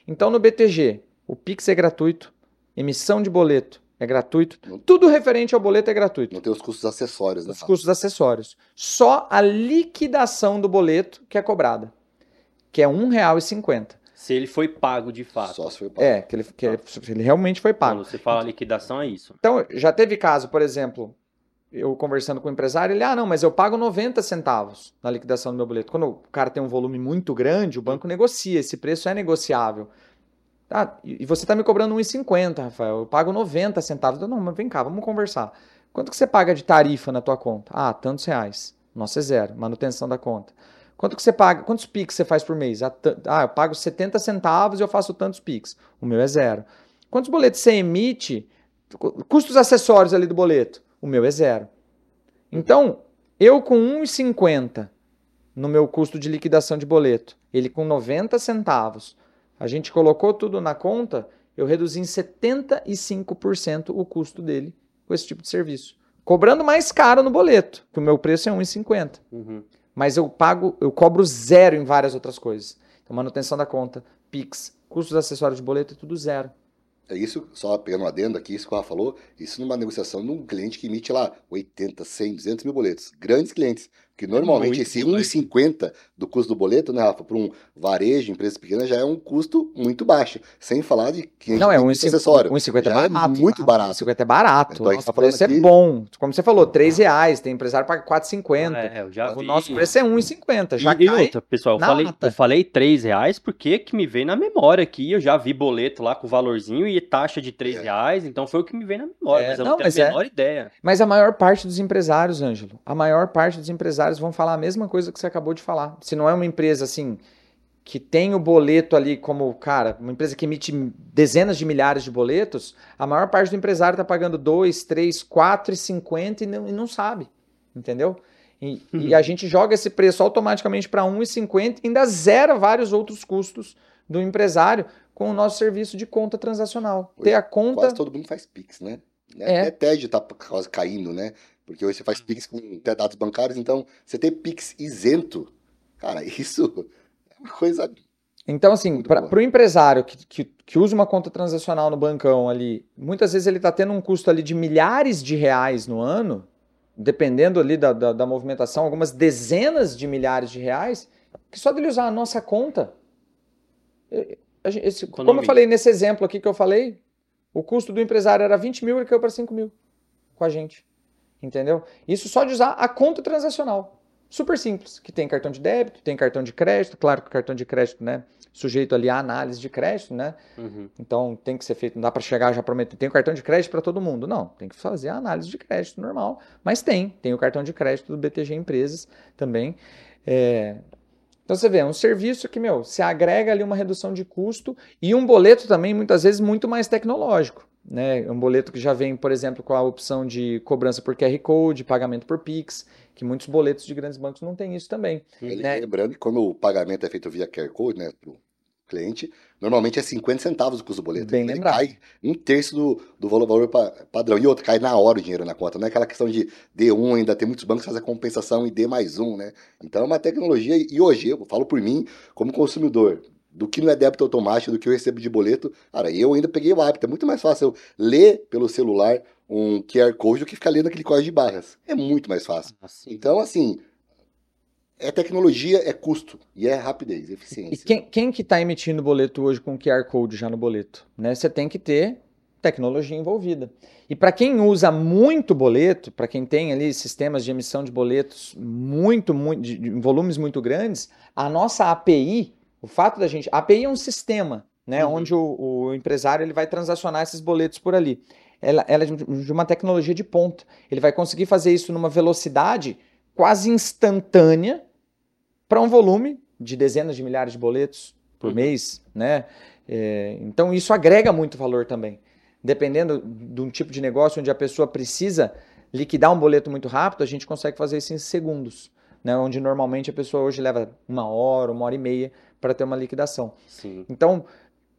Então, no BTG, o Pix é gratuito, emissão de boleto é gratuito, tudo referente ao boleto é gratuito. Não tem os custos acessórios, né? Os custos acessórios. Só a liquidação do boleto que é cobrada, que é R$ 1,50. Se ele foi pago de fato. Só se foi pago. É, que ele, que ele, ele realmente foi pago. Quando você fala liquidação, é isso. Então, já teve caso, por exemplo, eu conversando com o empresário, ele, ah, não, mas eu pago 90 centavos na liquidação do meu boleto. Quando o cara tem um volume muito grande, o banco negocia, esse preço é negociável. Ah, e você está me cobrando 1,50, Rafael, eu pago 90 centavos. Eu, não, mas vem cá, vamos conversar. Quanto que você paga de tarifa na tua conta? Ah, tantos reais. Nossa, é zero, manutenção da conta. Quanto que você paga? Quantos PIX você faz por mês? Ah, ah, eu pago 70 centavos e eu faço tantos PIX. O meu é zero. Quantos boletos você emite? Custos acessórios ali do boleto. O meu é zero. Então, eu com 1,50 no meu custo de liquidação de boleto, ele com 90 centavos, a gente colocou tudo na conta, eu reduzi em 75% o custo dele com esse tipo de serviço. Cobrando mais caro no boleto, que o meu preço é 1,50. Uhum mas eu pago, eu cobro zero em várias outras coisas. Então, manutenção da conta, Pix, custos acessórios de boleto, é tudo zero. É isso, só pegando um adendo aqui, isso que o Rafa falou, isso numa negociação de um cliente que emite lá 80, 100, 200 mil boletos. Grandes clientes. Que normalmente muito esse 1,50 do custo do boleto, né, Rafa, para um varejo, empresa pequena, já é um custo muito baixo. Sem falar de que Não, é 1,50 1,50 é barato. É muito barato. 1,50 é barato. Então, nosso preço é aqui... é bom. Como você falou, 3 reais. Tem empresário que paga 4,50. É, eu já o nosso preço é 1,50. Já e, e outra, pessoal, eu falei, eu falei 3 reais porque que me veio na memória aqui. Eu já vi boleto lá com valorzinho e taxa de 3 é. reais. Então foi o que me veio na memória. É, mas eu não, não tenho a menor ideia. Mas a maior parte dos empresários, Ângelo, a maior parte dos empresários vão falar a mesma coisa que você acabou de falar. Se não é uma empresa assim que tem o boleto ali como, cara, uma empresa que emite dezenas de milhares de boletos, a maior parte do empresário está pagando 2, 3, 4,50 e não, e não sabe, entendeu? E, uhum. e, a gente joga esse preço automaticamente para 1,50 e ainda zera vários outros custos do empresário com o nosso serviço de conta transacional. Hoje, Ter a conta... Quase todo mundo faz Pix, né? É. Até TED está caindo, né? Porque hoje você faz Pix com dados bancários, então você ter Pix isento, cara, isso é uma coisa. Então, assim, para o empresário que, que, que, usa uma conta transacional no bancão ali, muitas vezes ele está tendo um custo ali de milhares de reais no ano, dependendo ali da, da, da movimentação, algumas dezenas de milhares de reais, que só dele usar a nossa conta. Esse, como eu falei nesse exemplo aqui que eu falei, o custo do empresário era 20 mil, ele caiu para 5 mil com a gente. Entendeu? Isso só de usar a conta transacional. Super simples, que tem cartão de débito, tem cartão de crédito, claro que o cartão de crédito, né, sujeito ali à análise de crédito, né? Uhum. Então tem que ser feito, não dá para chegar já prometer, tem o cartão de crédito para todo mundo. Não, tem que fazer a análise de crédito normal, mas tem, tem o cartão de crédito do BTG Empresas também. É... Então você vê, é um serviço que, meu, se agrega ali uma redução de custo e um boleto também, muitas vezes, muito mais tecnológico né? Um boleto que já vem, por exemplo, com a opção de cobrança por QR Code, pagamento por Pix, que muitos boletos de grandes bancos não têm isso também. Ele, né? Lembrando que quando o pagamento é feito via QR Code, né, pro cliente, normalmente é 50 centavos o custo do boleto. Bem lembrado. Cai um terço do, do valor, valor padrão. E outro, cai na hora o dinheiro na conta. Não é aquela questão de D1 ainda, tem muitos bancos que fazem a compensação e D mais um, né? Então é uma tecnologia, e hoje, eu falo por mim, como consumidor, do que não é débito automático, do que eu recebo de boleto. Cara, eu ainda peguei o hábito. É muito mais fácil eu ler pelo celular um QR Code do que ficar lendo aquele código de barras. É muito mais fácil. Assim. Então, assim, é tecnologia, é custo e é rapidez, eficiência. E quem, quem que está emitindo boleto hoje com QR Code já no boleto? Né? Você tem que ter tecnologia envolvida. E para quem usa muito boleto, para quem tem ali sistemas de emissão de boletos muito, muito de, de volumes muito grandes, a nossa API o fato da gente. A API é um sistema, né? Uhum. Onde o, o, empresário ele vai transacionar esses boletos por ali. Ela, ela é de uma tecnologia de ponta. Ele vai conseguir fazer isso numa velocidade quase instantânea para um volume de dezenas de milhares de boletos por uhum. mês, né? É, então isso agrega muito valor também. Dependendo de um tipo de negócio onde a pessoa precisa liquidar um boleto muito rápido, a gente consegue fazer isso em segundos, né? Onde normalmente a pessoa hoje leva uma hora, uma hora e meia para ter uma liquidação. Sim. Então,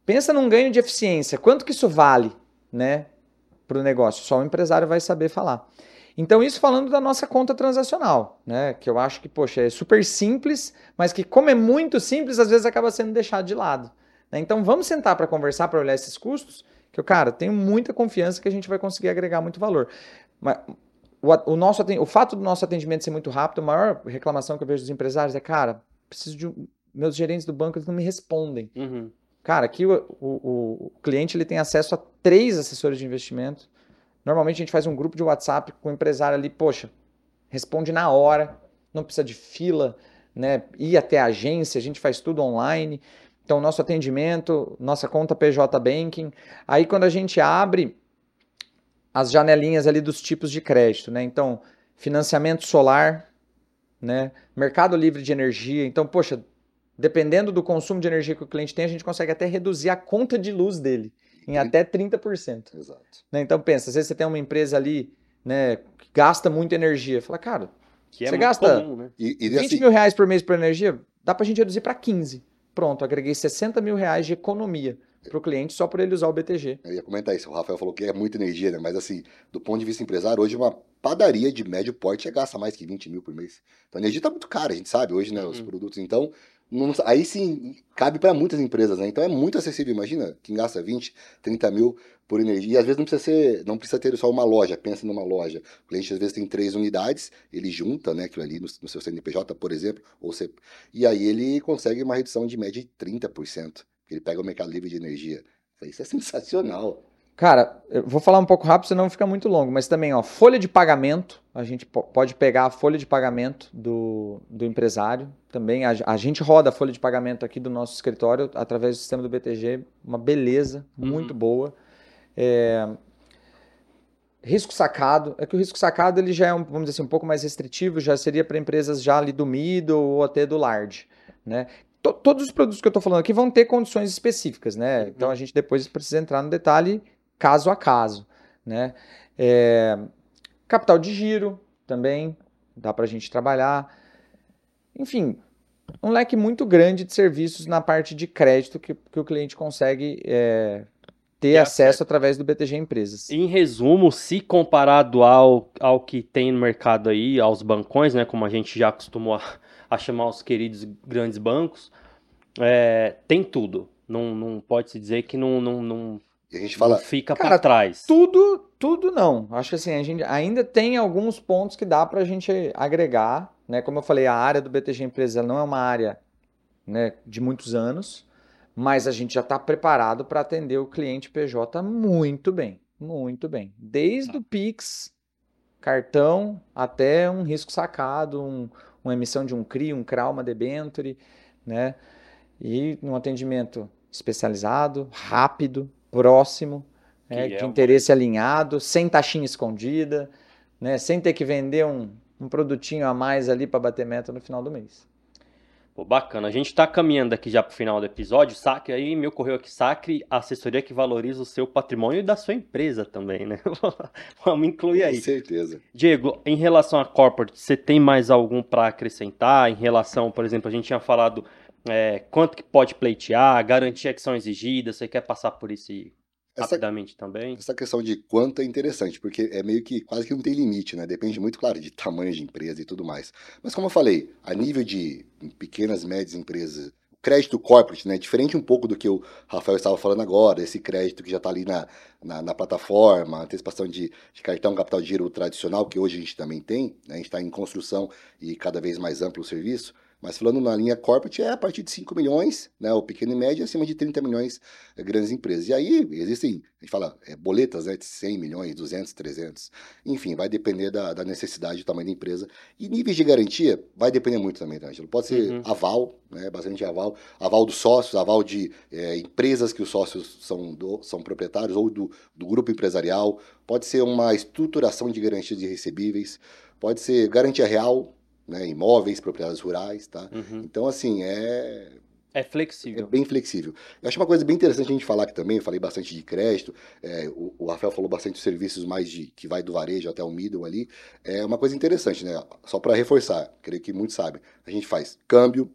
pensa num ganho de eficiência. Quanto que isso vale, né, para o negócio? Só o empresário vai saber falar. Então, isso falando da nossa conta transacional, né? Que eu acho que, poxa, é super simples, mas que, como é muito simples, às vezes acaba sendo deixado de lado. Né? Então, vamos sentar para conversar, para olhar esses custos, que eu, cara, tenho muita confiança que a gente vai conseguir agregar muito valor. Mas o, o, nosso, o fato do nosso atendimento ser muito rápido, a maior reclamação que eu vejo dos empresários é, cara, preciso de um, meus gerentes do banco eles não me respondem. Uhum. Cara, aqui o, o, o cliente ele tem acesso a três assessores de investimento. Normalmente a gente faz um grupo de WhatsApp com o empresário ali, poxa, responde na hora, não precisa de fila, né? Ir até a agência, a gente faz tudo online. Então, nosso atendimento, nossa conta PJ Banking. Aí, quando a gente abre as janelinhas ali dos tipos de crédito, né? Então, financiamento solar, né? Mercado livre de energia. Então, poxa, dependendo do consumo de energia que o cliente tem, a gente consegue até reduzir a conta de luz dele em até 30%. Exato. Né? Então, pensa, às vezes você tem uma empresa ali, né, que gasta muita energia. Fala, cara, Que é Você gasta- comum, né? E, e 20 assim, mil reais por mês por energia, dá pra gente reduzir para 15. Pronto, agreguei 60 mil reais de economia para o cliente só por ele usar o BTG. eu ia comentar isso. O Rafael falou que é muita energia, né? Mas assim, do ponto de vista empresário, hoje uma padaria de médio porte já gasta mais que 20 mil por mês. Então a energia tá muito cara, a gente sabe hoje, né? Os Uhum. produtos. Então, não- aí sim cabe para muitas empresas, né? Então é muito acessível. Imagina quem gasta 20, 30 mil por energia. E às vezes não precisa ser, não precisa ter só uma loja, pensa numa loja. O cliente às vezes tem três unidades, ele junta, né, aquilo ali no, no seu CNPJ, por exemplo, ou você, e aí ele consegue uma redução de média de 30%. Ele pega o mercado livre de energia. Isso é sensacional. Cara, eu vou falar um pouco rápido, senão fica muito longo, mas também, ó, folha de pagamento, a gente po- pode pegar a folha de pagamento do, do empresário, também, a, a gente roda a folha de pagamento aqui do nosso escritório através do sistema do BTG, uma beleza, muito Uhum. boa. É, Risco sacado, é que o risco sacado ele já é, um, vamos dizer assim, um pouco mais restritivo, já seria para empresas já ali do middle ou até do large, né? To- Todos os produtos que eu estou falando aqui vão ter condições específicas, né? Então a gente depois precisa entrar no detalhe caso a caso, né? É, capital de giro também dá para a gente trabalhar. Enfim, um leque muito grande de serviços na parte de crédito que, que o cliente consegue é, ter Ter acesso através do BTG Empresas. Em resumo, se comparado ao, ao que tem no mercado aí, aos bancões, né, como a gente já acostumou a, a chamar os queridos grandes bancos, é, tem tudo. Não, não pode se dizer que não, não, não, a gente não fala, fica para trás. Tudo, tudo não. Acho que assim, a gente ainda tem alguns pontos que dá para a gente agregar, né? Como eu falei, a área do BTG Empresa não é uma área, né, de muitos anos, mas a gente já está preparado para atender o cliente PJ muito bem, muito bem. Desde o Pix, cartão, até um risco sacado, um, uma emissão de um CRI, um CRA, uma debenture, né? E um atendimento especializado, rápido, próximo, né, Que é de uma- interesse alinhado, sem taxinha escondida, né, sem ter que vender um, um produtinho a mais ali para bater meta no final do mês. Pô, bacana. A gente está caminhando aqui já para o final do episódio. Sacre, aí me ocorreu aqui, Sacre, assessoria que valoriza o seu patrimônio e da sua empresa também, né? Vamos incluir com aí. certeza. Diego, em relação a corporate, você tem mais algum para acrescentar? Em relação, por exemplo, a gente tinha falado é, quanto que pode pleitear, garantia que são exigidas, você quer passar por isso Essa, rapidamente também? essa questão de quanto é interessante, porque é meio que quase que não tem limite, né? Depende muito, claro, de tamanho de empresa e tudo mais. Mas como eu falei, a nível de pequenas, médias empresas, crédito corporate, né? Diferente um pouco do que o Rafael estava falando agora, esse crédito que já está ali na, na, na plataforma, antecipação de, de cartão, capital de giro tradicional, que hoje a gente também tem, né? A gente está em construção e cada vez mais amplo o serviço. Mas falando na linha corporate, é a partir de 5 milhões, né? O pequeno e médio, acima de 30 milhões é, grandes empresas. E aí existem, a gente fala, é, boletas né, de 100 milhões, 200, 300. Enfim, vai depender da, da necessidade e tamanho da empresa. E níveis de garantia vai depender muito também, tá, Ângelo? Pode ser Uhum. aval, né, bastante aval, aval dos sócios, aval de é, empresas que os sócios são, do- são proprietários ou do, do grupo empresarial. Pode ser uma estruturação de garantias de recebíveis. Pode ser garantia real, né, imóveis, propriedades rurais, tá? Uhum. Então, assim, é, É é flexível. bem flexível. Eu acho uma coisa bem interessante a gente falar aqui também, eu falei bastante de crédito, é, o, o Rafael falou bastante de serviços mais de que vai do varejo até o middle ali. É uma coisa interessante, né? Só para reforçar, creio que muitos sabem. A gente faz câmbio,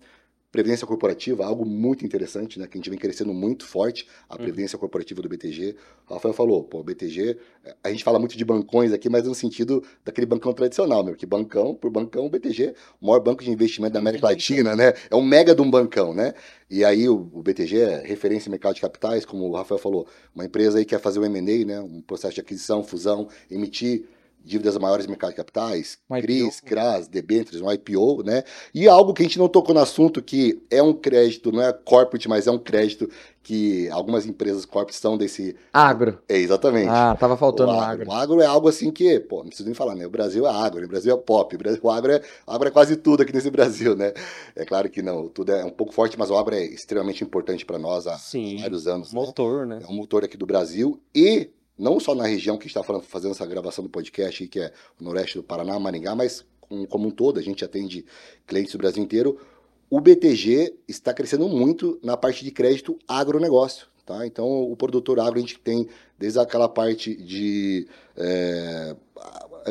previdência corporativa, algo muito interessante, né? Que a gente vem crescendo muito forte, a Uhum. previdência corporativa do BTG. O Rafael falou, pô, BTG, é, a gente fala muito de bancões aqui, mas no sentido daquele bancão tradicional, meu, que bancão por bancão, o BTG, o maior banco de investimento da América Latina, né? É um mega de um bancão, né? E aí o, o BTG é referência em mercado de capitais, como o Rafael falou, uma empresa aí quer fazer um M&A, né? Um processo de aquisição, fusão, emitir dívidas maiores no mercado de capitais, Um. CRIs, CRAS, debêntures, um IPO, né? E algo que a gente não tocou no assunto, que é um crédito, não é corporate, mas é um crédito que algumas empresas corporate estão desse... Agro. É, exatamente. Ah, tava faltando o agro. O agro é algo assim que, pô, não preciso nem falar, né? O Brasil é agro, né? o Brasil é pop, o Brasil- o agro é, o agro é quase tudo aqui nesse Brasil, né? É claro que não, tudo é um pouco forte, mas o agro é extremamente importante para nós há Sim. vários anos. né? Motor, né? É um motor aqui do Brasil e não só na região que está fazendo essa gravação do podcast, que é o Noroeste do Paraná, Maringá, mas com- como um todo, a gente atende clientes do Brasil inteiro. O BTG está crescendo muito na parte de crédito agronegócio. Tá? Então, o produtor agro, a gente tem desde aquela parte de é,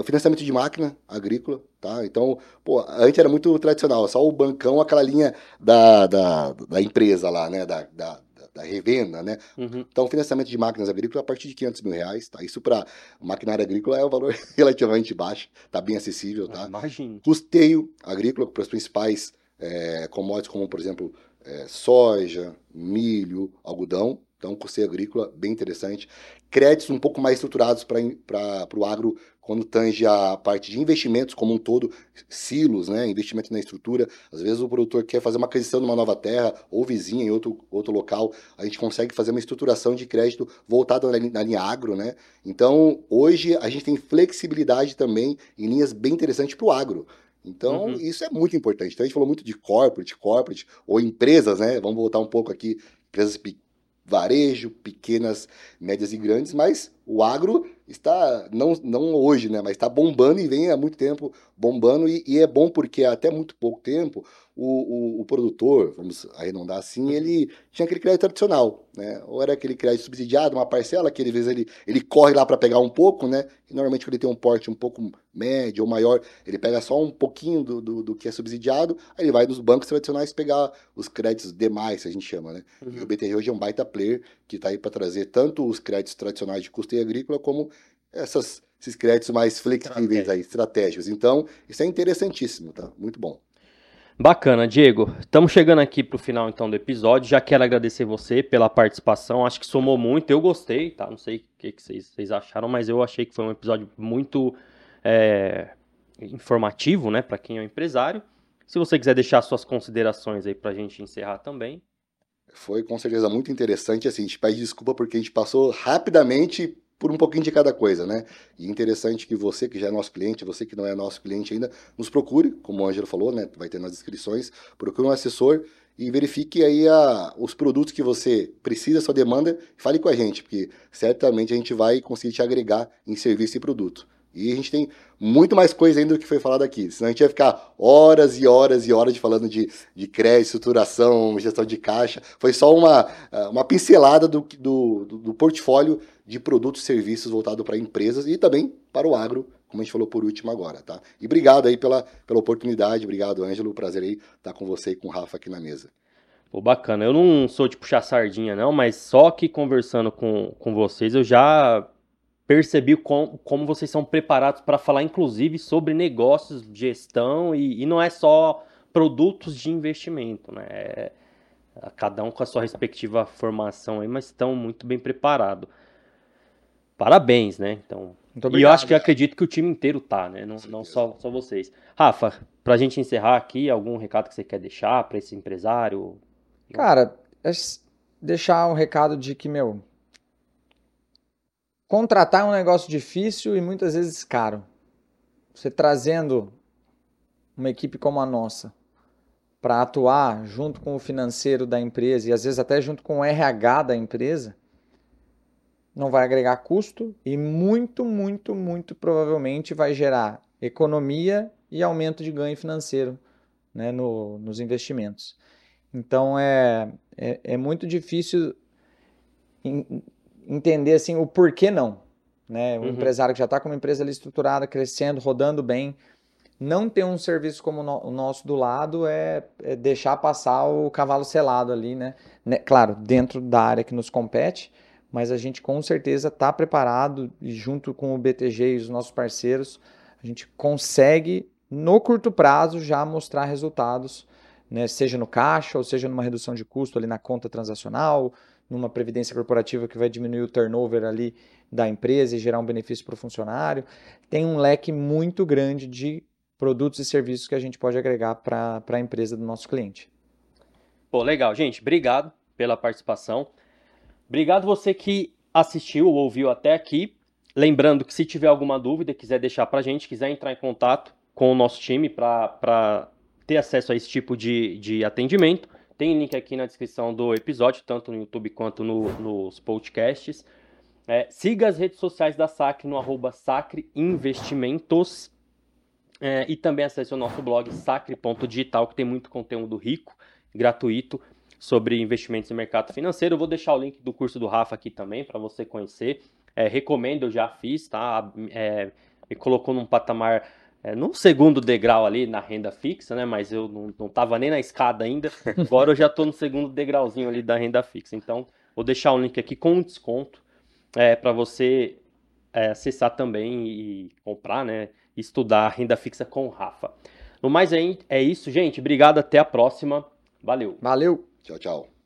financiamento de máquina agrícola. Tá? Então, pô, antes era muito tradicional, só o bancão, aquela linha da, da, da empresa lá, né? da, da, da revenda, né? Uhum. Então, financiamento de máquinas agrícolas a partir de 500 mil reais, tá? Isso para maquinária agrícola é um valor relativamente baixo, tá bem acessível, tá? Imagina. Custeio agrícola para os principais é, commodities, como, por exemplo, é, soja, milho, algodão. Então, custeio agrícola, bem interessante. Créditos um pouco mais estruturados para o agro, quando tange a parte de investimentos como um todo, silos, né? investimento na estrutura. Às vezes o produtor quer fazer uma aquisição numa nova terra ou vizinha em outro, outro local. A gente consegue fazer uma estruturação de crédito voltada na, na linha agro. Né? Então, hoje a gente tem flexibilidade também em linhas bem interessantes para o agro. Então, Uhum. isso é muito importante. Então, a gente falou muito de corporate, corporate, ou empresas, né? Vamos voltar um pouco aqui, empresas pe- varejo, pequenas, médias e grandes, mas o agro está, não, não hoje, né? Mas está bombando e vem há muito tempo bombando, e, e é bom porque até muito pouco tempo o, o, o produtor, vamos arredondar assim, ele tinha aquele crédito tradicional, né? Ou era aquele crédito subsidiado, uma parcela, que às vezes ele, ele corre lá para pegar um pouco, né? E normalmente quando ele tem um porte um pouco médio ou maior, ele pega só um pouquinho do, do, do que é subsidiado, aí ele vai nos bancos tradicionais pegar os créditos demais, que a gente chama, né? E o Uhum. BTG hoje é um baita player que está aí para trazer tanto os créditos tradicionais de custeio agrícola como essas, esses créditos mais flexíveis aí, estratégicos. Então, isso é interessantíssimo, tá? Muito bom. Bacana, Diego. Estamos chegando aqui pro final então do episódio. Já quero agradecer você pela participação. Acho que somou muito. Eu gostei, tá? Não sei o que, que vocês, vocês acharam, mas eu achei que foi um episódio muito é, informativo, né, para quem é um empresário. Se você quiser deixar suas considerações aí pra gente encerrar também. Foi com certeza muito interessante. Assim, a gente pede desculpa porque a gente passou rapidamente por um pouquinho de cada coisa, né? E interessante que você que já é nosso cliente, você que não é nosso cliente ainda, nos procure, como o Ângelo falou, né? Vai ter nas descrições, procure um assessor e verifique aí a, os produtos que você precisa, sua demanda, fale com a gente, porque certamente a gente vai conseguir te agregar em serviço e produto. E a gente tem muito mais coisa ainda do que foi falado aqui. Senão a gente ia ficar horas e horas e horas de falando de, de crédito, estruturação, gestão de caixa. Foi só uma, ah, uma pincelada do, do, do- do portfólio de produtos e serviços voltado para empresas e também para o agro, como a gente falou por último agora, tá? E obrigado aí pela, pela oportunidade. Obrigado, Ângelo. Prazer aí estar com você e com o Rafa aqui na mesa. Pô, bacana. Eu não sou de puxar sardinha, não, mas só que conversando com, com vocês, eu já percebi com, como vocês são preparados para falar, inclusive, sobre negócios, gestão, e, e não é só produtos de investimento, né? É, cada um com a sua respectiva formação aí, mas estão muito bem preparados. Parabéns, né? Então, e eu acho que acredito que o time inteiro tá, né? Não, não só, só vocês. Rafa, pra gente encerrar aqui, algum recado que você quer deixar para esse empresário? Cara, é deixar um recado de que, meu, contratar é um negócio difícil e muitas vezes caro. Você trazendo uma equipe como a nossa para atuar junto com o financeiro da empresa e às vezes até junto com o RH da empresa, não vai agregar custo e muito, muito, muito provavelmente vai gerar economia e aumento de ganho financeiro, né, no- nos investimentos. Então é, é, é muito difícil en- entender assim o porquê não. Né? Um Uhum. empresário que já está com uma empresa ali estruturada, crescendo, rodando bem, não ter um serviço como o nosso do lado é, é deixar passar o cavalo selado ali, né? Né, Claro, dentro da área que nos compete, mas a gente com certeza está preparado e junto com o BTG e os nossos parceiros, a gente consegue no curto prazo já mostrar resultados né, seja no caixa ou seja numa redução de custo ali na conta transacional, numa previdência corporativa que vai diminuir o turnover ali da empresa e gerar um benefício para o funcionário. Tem um leque muito grande de produtos e serviços que a gente pode agregar para a empresa do nosso cliente. Pô, legal, gente. Obrigado pela participação. Obrigado você que assistiu ou ouviu até aqui. Lembrando que se tiver alguma dúvida, quiser deixar para a gente, quiser entrar em contato com o nosso time para ter acesso a esse tipo de, de atendimento, tem link aqui na descrição do episódio, tanto no YouTube quanto no, nos podcasts. É, siga as redes sociais da Sacre no arroba Sacre Investimentos. É, e também acesse o nosso blog sacre.digital, que tem muito conteúdo rico, gratuito, sobre investimentos no mercado financeiro. Eu vou deixar o link do curso do Rafa aqui também, para você conhecer. É, recomendo, eu já fiz, tá? É, me colocou num patamar é, no segundo degrau ali na renda fixa, né? Mas eu não, não tava nem na escada ainda. Agora eu já estou no segundo degrauzinho ali da renda fixa. Então, vou deixar o link aqui com desconto é, para você é, acessar também e comprar, né? Estudar renda fixa com o Rafa. No mais é isso, gente. Obrigado, até a próxima. Valeu. Valeu. Tchau, tchau.